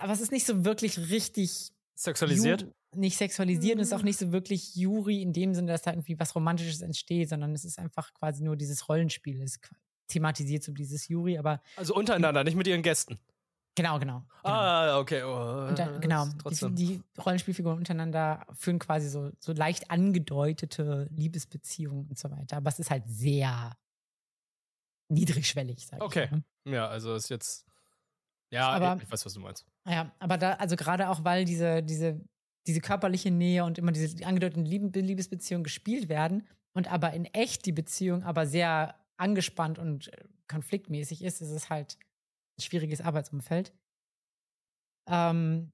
aber es ist nicht so wirklich richtig Sexualisiert? Ju nicht sexualisiert und es ist auch nicht so wirklich Juri in dem Sinne, dass da irgendwie was Romantisches entsteht, sondern es ist einfach quasi nur dieses Rollenspiel. Es thematisiert so dieses Juri, aber. Also untereinander, nicht mit ihren Gästen. Genau, genau. genau. Ah, okay. Oh, da, genau. Die, die, Rollenspielfiguren untereinander führen quasi so, so leicht angedeutete Liebesbeziehungen und so weiter. Aber es ist halt sehr niedrigschwellig, sag okay. ich mal. Okay. Ja, also ist jetzt. Ja, aber, ich weiß, was du meinst. Ja, aber da, also gerade auch, weil diese, diese, diese körperliche Nähe und immer diese angedeuteten Liebesbeziehungen gespielt werden und aber in echt die Beziehung aber sehr angespannt und äh, konfliktmäßig ist, ist es halt schwieriges Arbeitsumfeld. Ähm,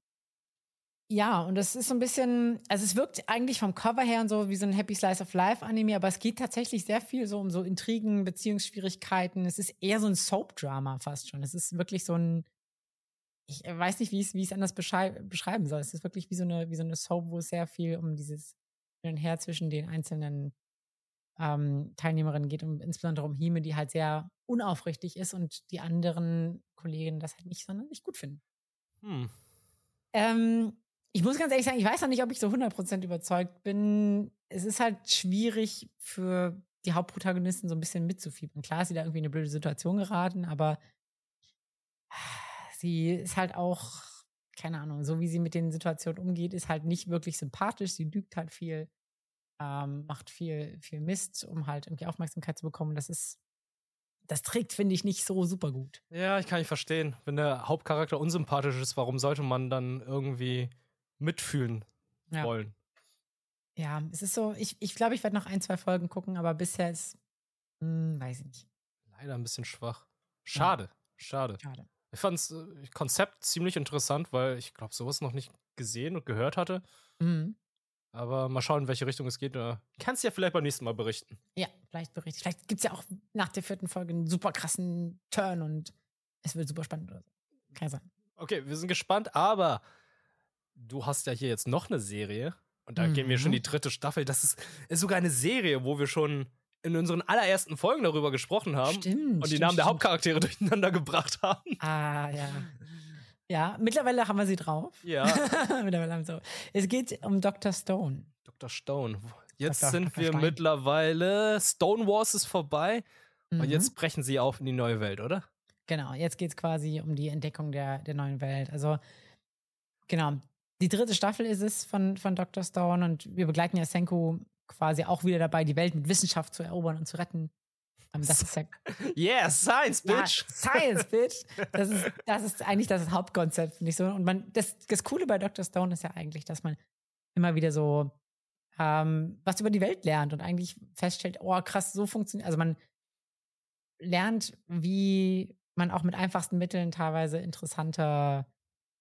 ja, und das ist so ein bisschen, also es wirkt eigentlich vom Cover her und so wie so ein Happy Slice of Life Anime, aber es geht tatsächlich sehr viel so um so Intrigen, Beziehungsschwierigkeiten. Es ist eher so ein Soap-Drama fast schon. Es ist wirklich so ein, ich weiß nicht, wie ich es, wie es anders beschreiben soll. Es ist wirklich wie so eine, wie so eine Soap, wo es sehr viel um dieses Hin und Her zwischen den einzelnen ähm, Teilnehmerinnen geht, um insbesondere um Hime, die halt sehr unaufrichtig ist und die anderen Kolleginnen das halt nicht sonderlich gut finden. Hm. Ähm, ich muss ganz ehrlich sagen, ich weiß noch nicht, ob ich so 100% überzeugt bin. Es ist halt schwierig für die Hauptprotagonisten so ein bisschen mitzufiebern. Klar ist sie da irgendwie in eine blöde Situation geraten, aber sie ist halt auch, keine Ahnung, so wie sie mit den Situationen umgeht, ist halt nicht wirklich sympathisch. Sie lügt halt viel ähm, macht viel, viel Mist, um halt irgendwie Aufmerksamkeit zu bekommen. Das ist, das trägt, finde ich, nicht so super gut. Ja, ich kann nicht verstehen. Wenn der Hauptcharakter unsympathisch ist, warum sollte man dann irgendwie mitfühlen ja. wollen? Ja, es ist so, ich glaube, ich, glaub, ich werde noch ein, zwei Folgen gucken, aber bisher ist, hm, weiß ich nicht. Leider ein bisschen schwach. Schade, ja. schade. Schade. Ich fand das äh, Konzept ziemlich interessant, weil ich glaube, sowas noch nicht gesehen und gehört hatte. Mhm. Aber mal schauen, in welche Richtung es geht. Kannst du ja vielleicht beim nächsten Mal berichten. Ja, vielleicht berichten. Vielleicht gibt es ja auch nach der vierten Folge einen super krassen Turn und es wird super spannend oder so. Kann sein. Okay, wir sind gespannt, aber du hast ja hier jetzt noch eine Serie und da mhm. gehen wir schon die dritte Staffel. Das ist, ist sogar eine Serie, wo wir schon in unseren allerersten Folgen darüber gesprochen haben stimmt, und die stimmt, Namen der stimmt. Hauptcharaktere durcheinander gebracht haben. Ah, ja. Ja, mittlerweile haben wir sie drauf. Ja. mittlerweile haben wir so. Es geht um Dr. Stone. Dr. Stone. Jetzt Dr. sind Dr. wir Stein. mittlerweile. Stone Wars ist vorbei. Mhm. Und jetzt brechen sie auf in die neue Welt, oder? Genau, jetzt geht es quasi um die Entdeckung der, der neuen Welt. Also, genau. Die dritte Staffel ist es von, von Dr. Stone und wir begleiten ja Senku quasi auch wieder dabei, die Welt mit Wissenschaft zu erobern und zu retten. Das ist ja Yeah, Science, Bitch! Ja, Science, Bitch! Das ist, das ist eigentlich das Hauptkonzept, finde ich so. Und man, das, das Coole bei Dr. Stone ist ja eigentlich, dass man immer wieder so ähm, was über die Welt lernt und eigentlich feststellt, oh krass, so funktioniert. Also man lernt, wie man auch mit einfachsten Mitteln teilweise interessante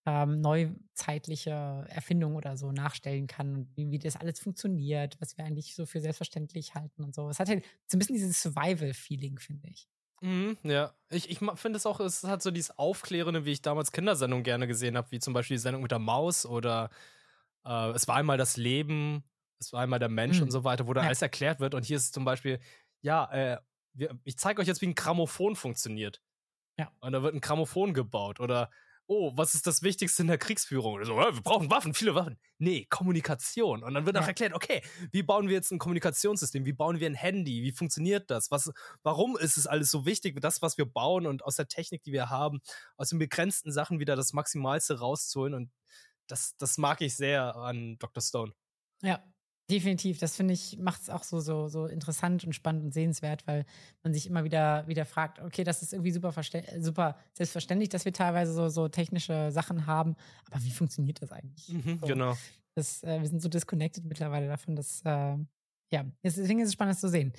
ähm, neuzeitliche Erfindungen oder so nachstellen kann und wie, wie das alles funktioniert, was wir eigentlich so für selbstverständlich halten und so. Es hat halt so ein bisschen dieses Survival-Feeling, finde ich. Mhm, ja, ich, ich finde es auch, es hat so dieses Aufklärende, wie ich damals Kindersendungen gerne gesehen habe, wie zum Beispiel die Sendung mit der Maus oder äh, Es war einmal das Leben, es war einmal der Mensch Mhm. und so weiter, wo dann Ja. alles erklärt wird. Und hier ist zum Beispiel, ja, äh, wir, ich zeige euch jetzt, wie ein Grammophon funktioniert. Ja. Und da wird ein Grammophon gebaut. Oder, oh, was ist das Wichtigste in der Kriegsführung? So, "Ja, wir brauchen Waffen, viele Waffen. Nee, Kommunikation. Und dann wird auch Ja. erklärt, okay, wie bauen wir jetzt ein Kommunikationssystem? Wie bauen wir ein Handy? Wie funktioniert das? Was, warum ist es alles so wichtig, das, was wir bauen und aus der Technik, die wir haben, aus den begrenzten Sachen wieder das Maximalste rauszuholen? Und das, das mag ich sehr an Dr. Stone. Ja, definitiv. Das finde ich, macht es auch so, so, so interessant und spannend und sehenswert, weil man sich immer wieder, wieder fragt, okay, das ist irgendwie super, super selbstverständlich, dass wir teilweise so, so technische Sachen haben, aber wie funktioniert das eigentlich? So. Genau. Das, äh, wir sind so disconnected mittlerweile davon, dass, äh, ja, deswegen ist es spannend, das zu sehen.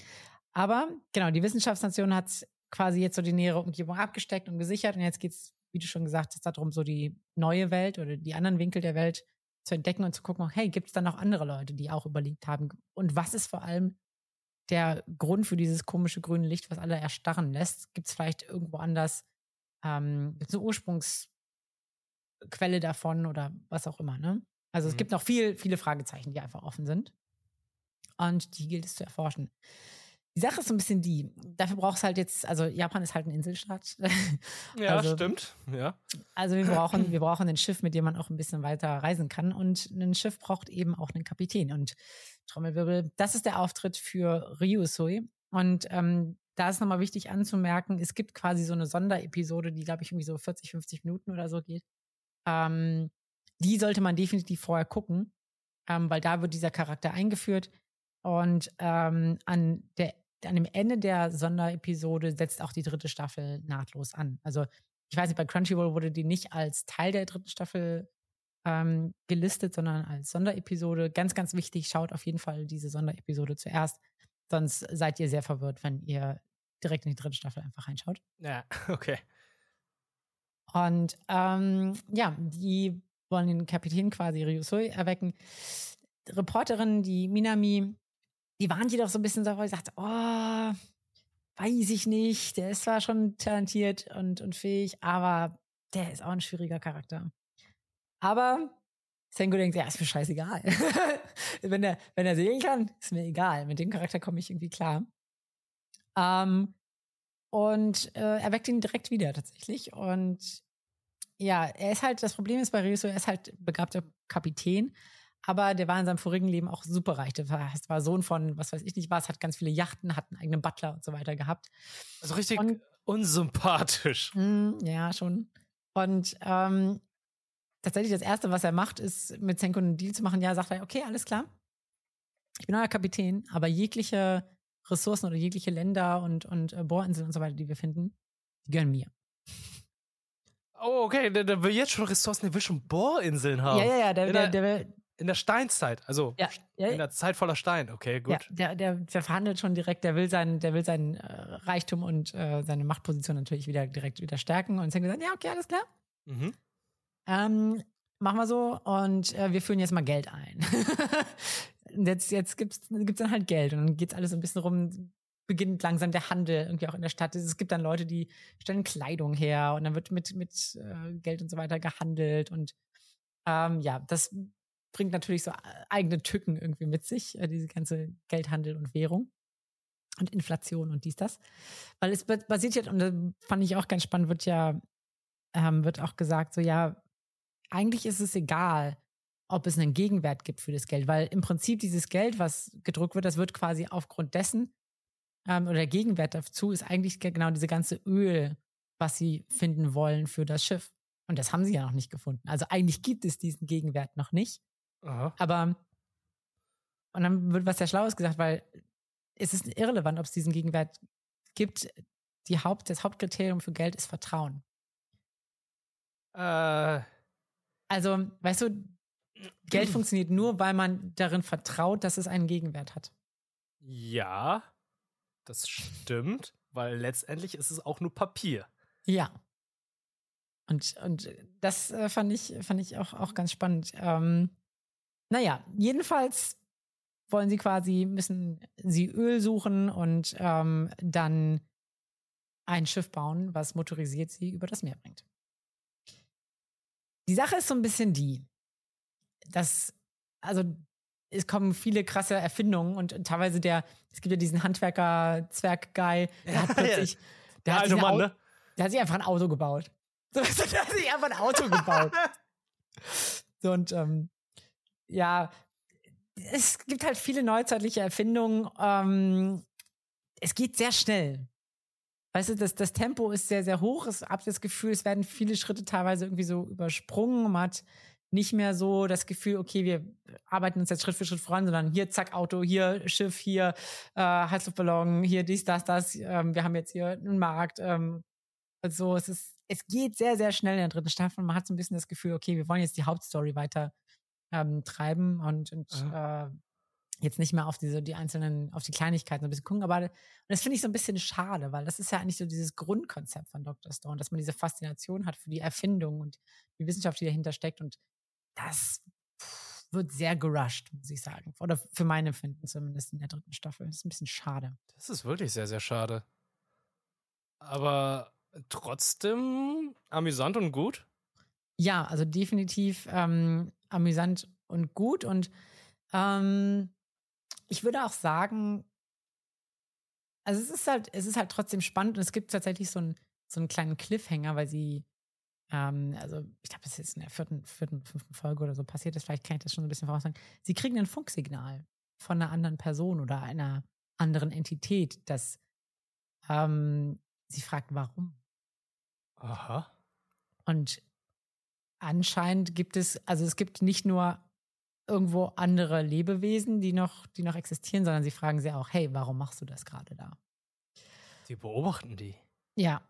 Aber genau, die Wissenschaftsnation hat quasi jetzt so die nähere Umgebung abgesteckt und gesichert und jetzt geht es, wie du schon gesagt hast, darum, so die neue Welt oder die anderen Winkel der Welt zu entdecken und zu gucken, hey, gibt es da noch andere Leute, die auch überlebt haben? Und was ist vor allem der Grund für dieses komische grüne Licht, was alle erstarren lässt? Gibt es vielleicht irgendwo anders ähm, eine Ursprungsquelle davon oder was auch immer, ne? Also es Mhm. gibt noch viel, viele Fragezeichen, die einfach offen sind. Und die gilt es zu erforschen. Die Sache ist so ein bisschen die, dafür brauchst halt jetzt, also Japan ist halt ein Inselstaat. Ja, Also- stimmt. Ja. Also wir brauchen, wir brauchen ein Schiff, mit dem man auch ein bisschen weiter reisen kann. Und ein Schiff braucht eben auch einen Kapitän. Und Trommelwirbel, das ist der Auftritt für Ryusui. Und ähm, da ist nochmal wichtig anzumerken, es gibt quasi so eine Sonderepisode, die, glaube ich, irgendwie so 40, 50 Minuten oder so geht. Ähm, die sollte man definitiv vorher gucken, ähm, weil da wird dieser Charakter eingeführt. Und ähm, an, der, an dem Ende der Sonderepisode setzt auch die dritte Staffel nahtlos an. Also ich weiß nicht, bei Crunchyroll wurde die nicht als Teil der dritten Staffel ähm, gelistet, sondern als Sonderepisode. Ganz, ganz wichtig, schaut auf jeden Fall diese Sonderepisode zuerst. Sonst seid ihr sehr verwirrt, wenn ihr direkt in die dritte Staffel einfach reinschaut. Ja, okay. Und ähm, ja, die wollen den Kapitän quasi Ryusui erwecken. Die Reporterin, die Minami, die waren jedoch so ein bisschen so, weil sie sagt, oh, weiß ich nicht, der ist zwar schon talentiert und, und fähig, aber der ist auch ein schwieriger Charakter. Aber Sengo denkt, ja, ist mir scheißegal. wenn, er, wenn er segeln kann, ist mir egal. Mit dem Charakter komme ich irgendwie klar. Ähm, und äh, er weckt ihn direkt wieder tatsächlich. Und ja, er ist halt, das Problem ist bei Ryuso, er ist halt begabter Kapitän, aber der war in seinem vorigen Leben auch superreich. Der war, das war Sohn von, was weiß ich nicht was, hat ganz viele Yachten, hat einen eigenen Butler und so weiter gehabt. Also richtig Und- unsympathisch. Mm, ja, schon. Und ähm, tatsächlich das Erste, was er macht, ist mit Senko einen Deal zu machen. Ja, sagt er, okay, alles klar. Ich bin euer Kapitän, aber jegliche Ressourcen oder jegliche Länder und, und äh, Bohrinseln und so weiter, die wir finden, die gehören mir. Oh, okay, der, der will jetzt schon Ressourcen, der will schon Bohrinseln haben. Ja, ja, ja, der, der- der, will- In der Steinzeit, also ja, ja, in der Zeit voller Stein. Okay, gut. Ja, der, der, der verhandelt schon direkt, der will seinen, der will seinen äh, Reichtum und äh, seine Machtposition natürlich wieder direkt wieder stärken. Und Senko sagt, ja, okay, alles klar. Mhm. Ähm, machen wir so und äh, wir führen jetzt mal Geld ein. Jetzt jetzt gibt's gibt's dann halt Geld und dann geht's alles so ein bisschen rum, beginnt langsam der Handel irgendwie auch in der Stadt. Es gibt dann Leute, die stellen Kleidung her und dann wird mit mit äh, Geld und so weiter gehandelt und ähm, ja, das bringt natürlich so äh, eigene Tücken irgendwie mit sich, äh, diese ganze Geldhandel und Währung und Inflation und dies das, weil es ba- basiert ja und das fand ich auch ganz spannend, wird ja ähm, wird auch gesagt so ja eigentlich ist es egal, ob es einen Gegenwert gibt für das Geld, weil im Prinzip dieses Geld, was gedruckt wird, das wird quasi aufgrund dessen ähm, oder der Gegenwert dazu ist eigentlich ge- genau diese ganze Öl, was sie finden wollen für das Schiff. Und das haben sie ja noch nicht gefunden. Also eigentlich gibt es diesen Gegenwert noch nicht. Aha. Aber und dann wird was sehr Schlaues gesagt, weil es ist irrelevant, ob es diesen Gegenwert gibt. Die Haupt, das Hauptkriterium für Geld ist Vertrauen. Äh, Also, weißt du, Geld funktioniert nur, weil man darin vertraut, dass es einen Gegenwert hat. ja, das stimmt, weil letztendlich ist es auch nur Papier. Ja. Und, und das äh, fand ich, fand ich auch, auch ganz spannend. Ähm, naja, jedenfalls wollen sie quasi, müssen sie Öl suchen und ähm, dann ein Schiff bauen, was motorisiert sie über das Meer bringt. Die Sache ist so ein bisschen die, dass, also es kommen viele krasse Erfindungen und teilweise der, es gibt ja diesen Handwerker-Zwerg-Guy, der hat Ja, plötzlich, der, Der hat Mann, ne? der hat sich einfach ein Auto gebaut. So, der hat sich einfach ein Auto gebaut. So, und ähm, ja, es gibt halt viele neuzeitliche Erfindungen. Ähm, es geht sehr schnell. Weißt du, das, das Tempo ist sehr, sehr hoch. Ich habe das Gefühl, es werden viele Schritte teilweise irgendwie so übersprungen. Man hat nicht mehr so das Gefühl, okay, wir arbeiten uns jetzt Schritt für Schritt voran, sondern hier, zack, Auto, hier Schiff, hier äh, Heißluftballon, hier dies, das, das. Ähm, wir haben jetzt hier einen Markt. Ähm, also es ist, es geht sehr, sehr schnell in der dritten Staffel. Man hat so ein bisschen das Gefühl, okay, wir wollen jetzt die Hauptstory weiter ähm, treiben und, und äh, jetzt nicht mehr auf diese, die einzelnen, auf die Kleinigkeiten so ein bisschen gucken. Aber und das finde ich so ein bisschen schade, weil das ist ja eigentlich so dieses Grundkonzept von Dr. Stone, dass man diese Faszination hat für die Erfindung und die Wissenschaft, die dahinter steckt. Und das wird sehr gerusht, muss ich sagen. Oder für mein Empfinden zumindest in der dritten Staffel. Das ist ein bisschen schade. Das ist wirklich sehr, sehr schade. Aber trotzdem amüsant und gut. Ja, also definitiv ähm, amüsant und gut. Und ähm, ich würde auch sagen, also es ist halt, es ist halt trotzdem spannend und es gibt tatsächlich so einen, so einen kleinen Cliffhanger, weil sie, ähm, also ich glaube, das ist in der vierten, vierten, fünften Folge oder so passiert ist, vielleicht kann ich das schon so ein bisschen voraussagen. Sie kriegen ein Funksignal von einer anderen Person oder einer anderen Entität, das ähm, sie fragt, warum. Aha. Und anscheinend gibt es, also es gibt nicht nur irgendwo andere Lebewesen, die noch, die noch existieren, sondern sie fragen sie auch, hey, warum machst du das gerade da? Sie beobachten die. Ja.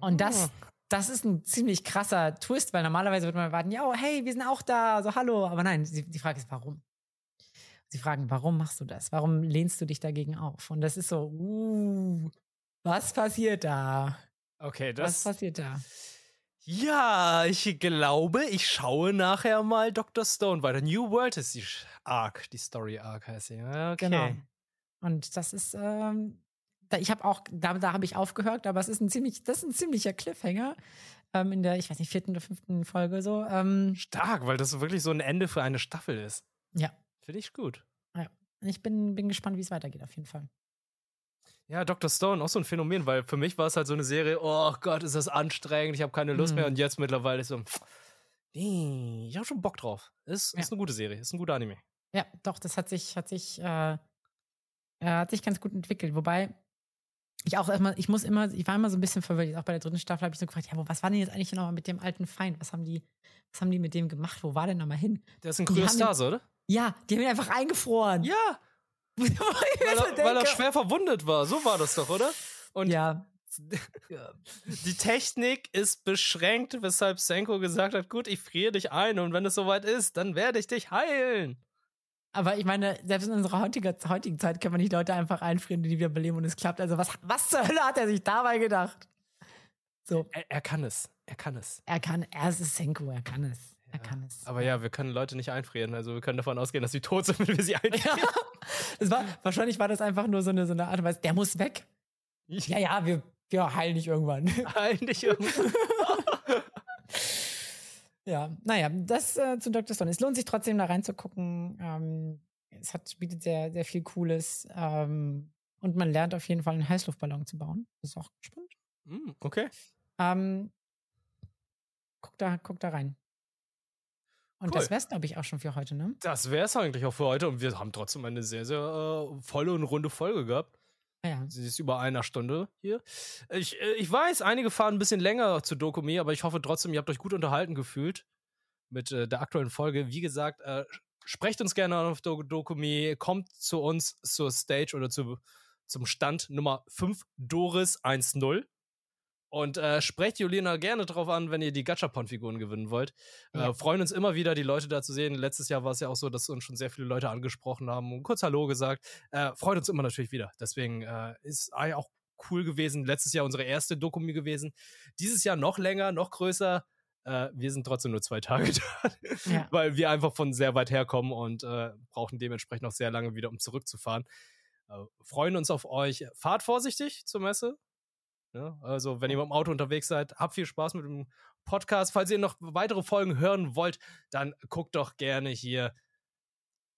Und das, Ah. das ist ein ziemlich krasser Twist, weil normalerweise würde man erwarten, ja, oh, hey, wir sind auch da, also hallo. Aber nein, sie, die Frage ist, warum? Sie fragen, warum machst du das? Warum lehnst du dich dagegen auf? Und das ist so, uh, was passiert da? Okay, Was das. passiert da? Ja, ich glaube, ich schaue nachher mal Dr. Stone weiter. New World ist die Arc, die Story Arc heißt sie. Okay. Genau. Und das ist, ähm, da, ich habe auch, da, da habe ich aufgehört, aber es ist ein ziemlich, das ist ein ziemlicher Cliffhanger ähm, in der, ich weiß nicht, vierten oder fünften Folge so. Ähm, Stark, weil das wirklich so ein Ende für eine Staffel ist. ja, Finde ich gut. ich bin, bin gespannt, wie es weitergeht auf jeden Fall. Ja, Dr. Stone, auch so ein Phänomen, weil für mich war es halt so eine Serie, oh Gott, ist das anstrengend, ich habe keine Lust Mhm. mehr und jetzt mittlerweile ist so, nee, ich habe schon Bock drauf. Ist, Ja. ist eine gute Serie, ist ein guter Anime. Ja, doch, das hat sich, hat sich, äh, äh, hat sich ganz gut entwickelt. Wobei ich auch erstmal, ich muss immer, ich war immer so ein bisschen verwirrt. Auch bei der dritten Staffel habe ich so gefragt, ja, wo, was war denn jetzt eigentlich nochmal mit dem alten Feind? Was haben die, was haben die mit dem gemacht? Wo war der nochmal hin? Der ist ein haben Kryostase, oder? Ja, die haben ihn einfach eingefroren. Ja, weil er, weil er schwer verwundet war. So war das doch, oder? Und ja, die Technik ist beschränkt, weshalb Senko gesagt hat, gut, ich friere dich ein und wenn es soweit ist, dann werde ich dich heilen. aber ich meine, selbst in unserer heutiger, heutigen Zeit kann man nicht Leute einfach einfrieren, die wieder beleben und es klappt. Also was, was zur Hölle hat er sich dabei gedacht? So, Er, er kann es, er kann es. er kann, er ist Senko, er kann es. Er kann es. Aber ja, wir können Leute nicht einfrieren. Also wir können davon ausgehen, dass sie tot sind, wenn wir sie einfrieren. Ja. Das war, wahrscheinlich war das einfach nur so eine, so eine Art und Weise, der muss weg. Ja, ja, wir, wir heilen dich irgendwann. Eigentlich irgendwann. ja, naja, das äh, zu Dr. Stone. Es lohnt sich trotzdem da reinzugucken. Ähm, es hat, bietet sehr, sehr viel Cooles. Ähm, und man lernt auf jeden Fall einen Heißluftballon zu bauen. Das ist auch spannend. Hm, okay. Ähm, guck, da, guck da rein. Und Cool. das wär's, glaube ich, auch schon für heute, ne? Das wäre es eigentlich auch für heute. Und wir haben trotzdem eine sehr, sehr äh, volle und runde Folge gehabt. Ah Ja. Sie ist über einer Stunde hier. Ich, äh, ich weiß, einige fahren ein bisschen länger zu Dokumi, aber ich hoffe trotzdem, ihr habt euch gut unterhalten gefühlt mit äh, der aktuellen Folge. Wie gesagt, äh, sprecht uns gerne auf Do Dokumi, kommt zu uns zur Stage oder zu, zum Stand Nummer 5 Doris 1.0. Und äh, sprecht Julina gerne drauf an, wenn ihr die Gachapon-Figuren gewinnen wollt. Ja. Äh, freuen uns immer wieder, die Leute da zu sehen. Letztes Jahr war es ja auch so, dass uns schon sehr viele Leute angesprochen haben und kurz Hallo gesagt. Äh, freut uns immer natürlich wieder. Deswegen äh, ist AI auch cool gewesen. Letztes Jahr unsere erste Dokumi gewesen. Dieses Jahr noch länger, noch größer. Äh, wir sind trotzdem nur zwei Tage da, Ja. weil wir einfach von sehr weit herkommen und äh, brauchen dementsprechend noch sehr lange wieder, um zurückzufahren. Äh, freuen uns auf euch. Fahrt vorsichtig zur Messe. Ja, also, wenn ihr mit dem Auto unterwegs seid, habt viel Spaß mit dem Podcast. Falls ihr noch weitere Folgen hören wollt, dann guckt doch gerne hier.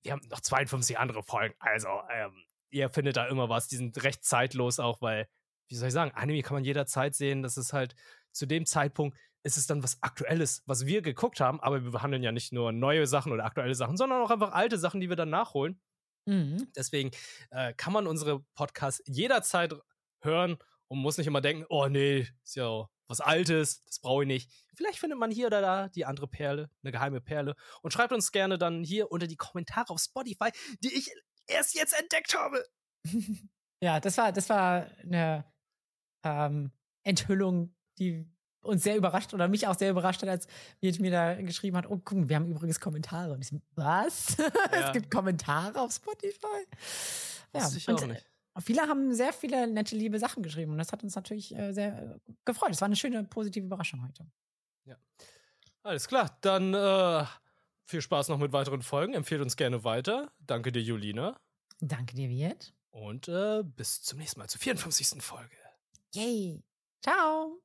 Wir haben noch 52 andere Folgen. Also, ähm, ihr findet da immer was. Die sind recht zeitlos auch, weil, wie soll ich sagen, Anime kann man jederzeit sehen. Das ist halt zu dem Zeitpunkt ist es dann was Aktuelles, was wir geguckt haben. Aber wir behandeln ja nicht nur neue Sachen oder aktuelle Sachen, sondern auch einfach alte Sachen, die wir dann nachholen. Mhm. Deswegen äh, kann man unsere Podcasts jederzeit hören und muss nicht immer denken, oh nee, ist ja was Altes, das brauche ich nicht. Vielleicht findet man hier oder da die andere Perle, eine geheime Perle. Und schreibt uns gerne dann hier unter die Kommentare auf Spotify, die ich erst jetzt entdeckt habe. Ja, das war, das war eine ähm, Enthüllung, die uns sehr überrascht oder mich auch sehr überrascht hat, als Miet mir da geschrieben hat, oh, guck, wir haben übrigens Kommentare. Und ich so, was? Ja. es gibt Kommentare auf Spotify? Ja, Wusste ich und viele haben sehr viele nette, liebe Sachen geschrieben und das hat uns natürlich äh, sehr äh, gefreut. Es war eine schöne, positive Überraschung heute. Alles klar, dann äh, viel Spaß noch mit weiteren Folgen. Empfehlt uns gerne weiter. Danke dir, Julina. Danke dir, Viet. Und äh, bis zum nächsten Mal zur 54. Folge. Yay. Ciao.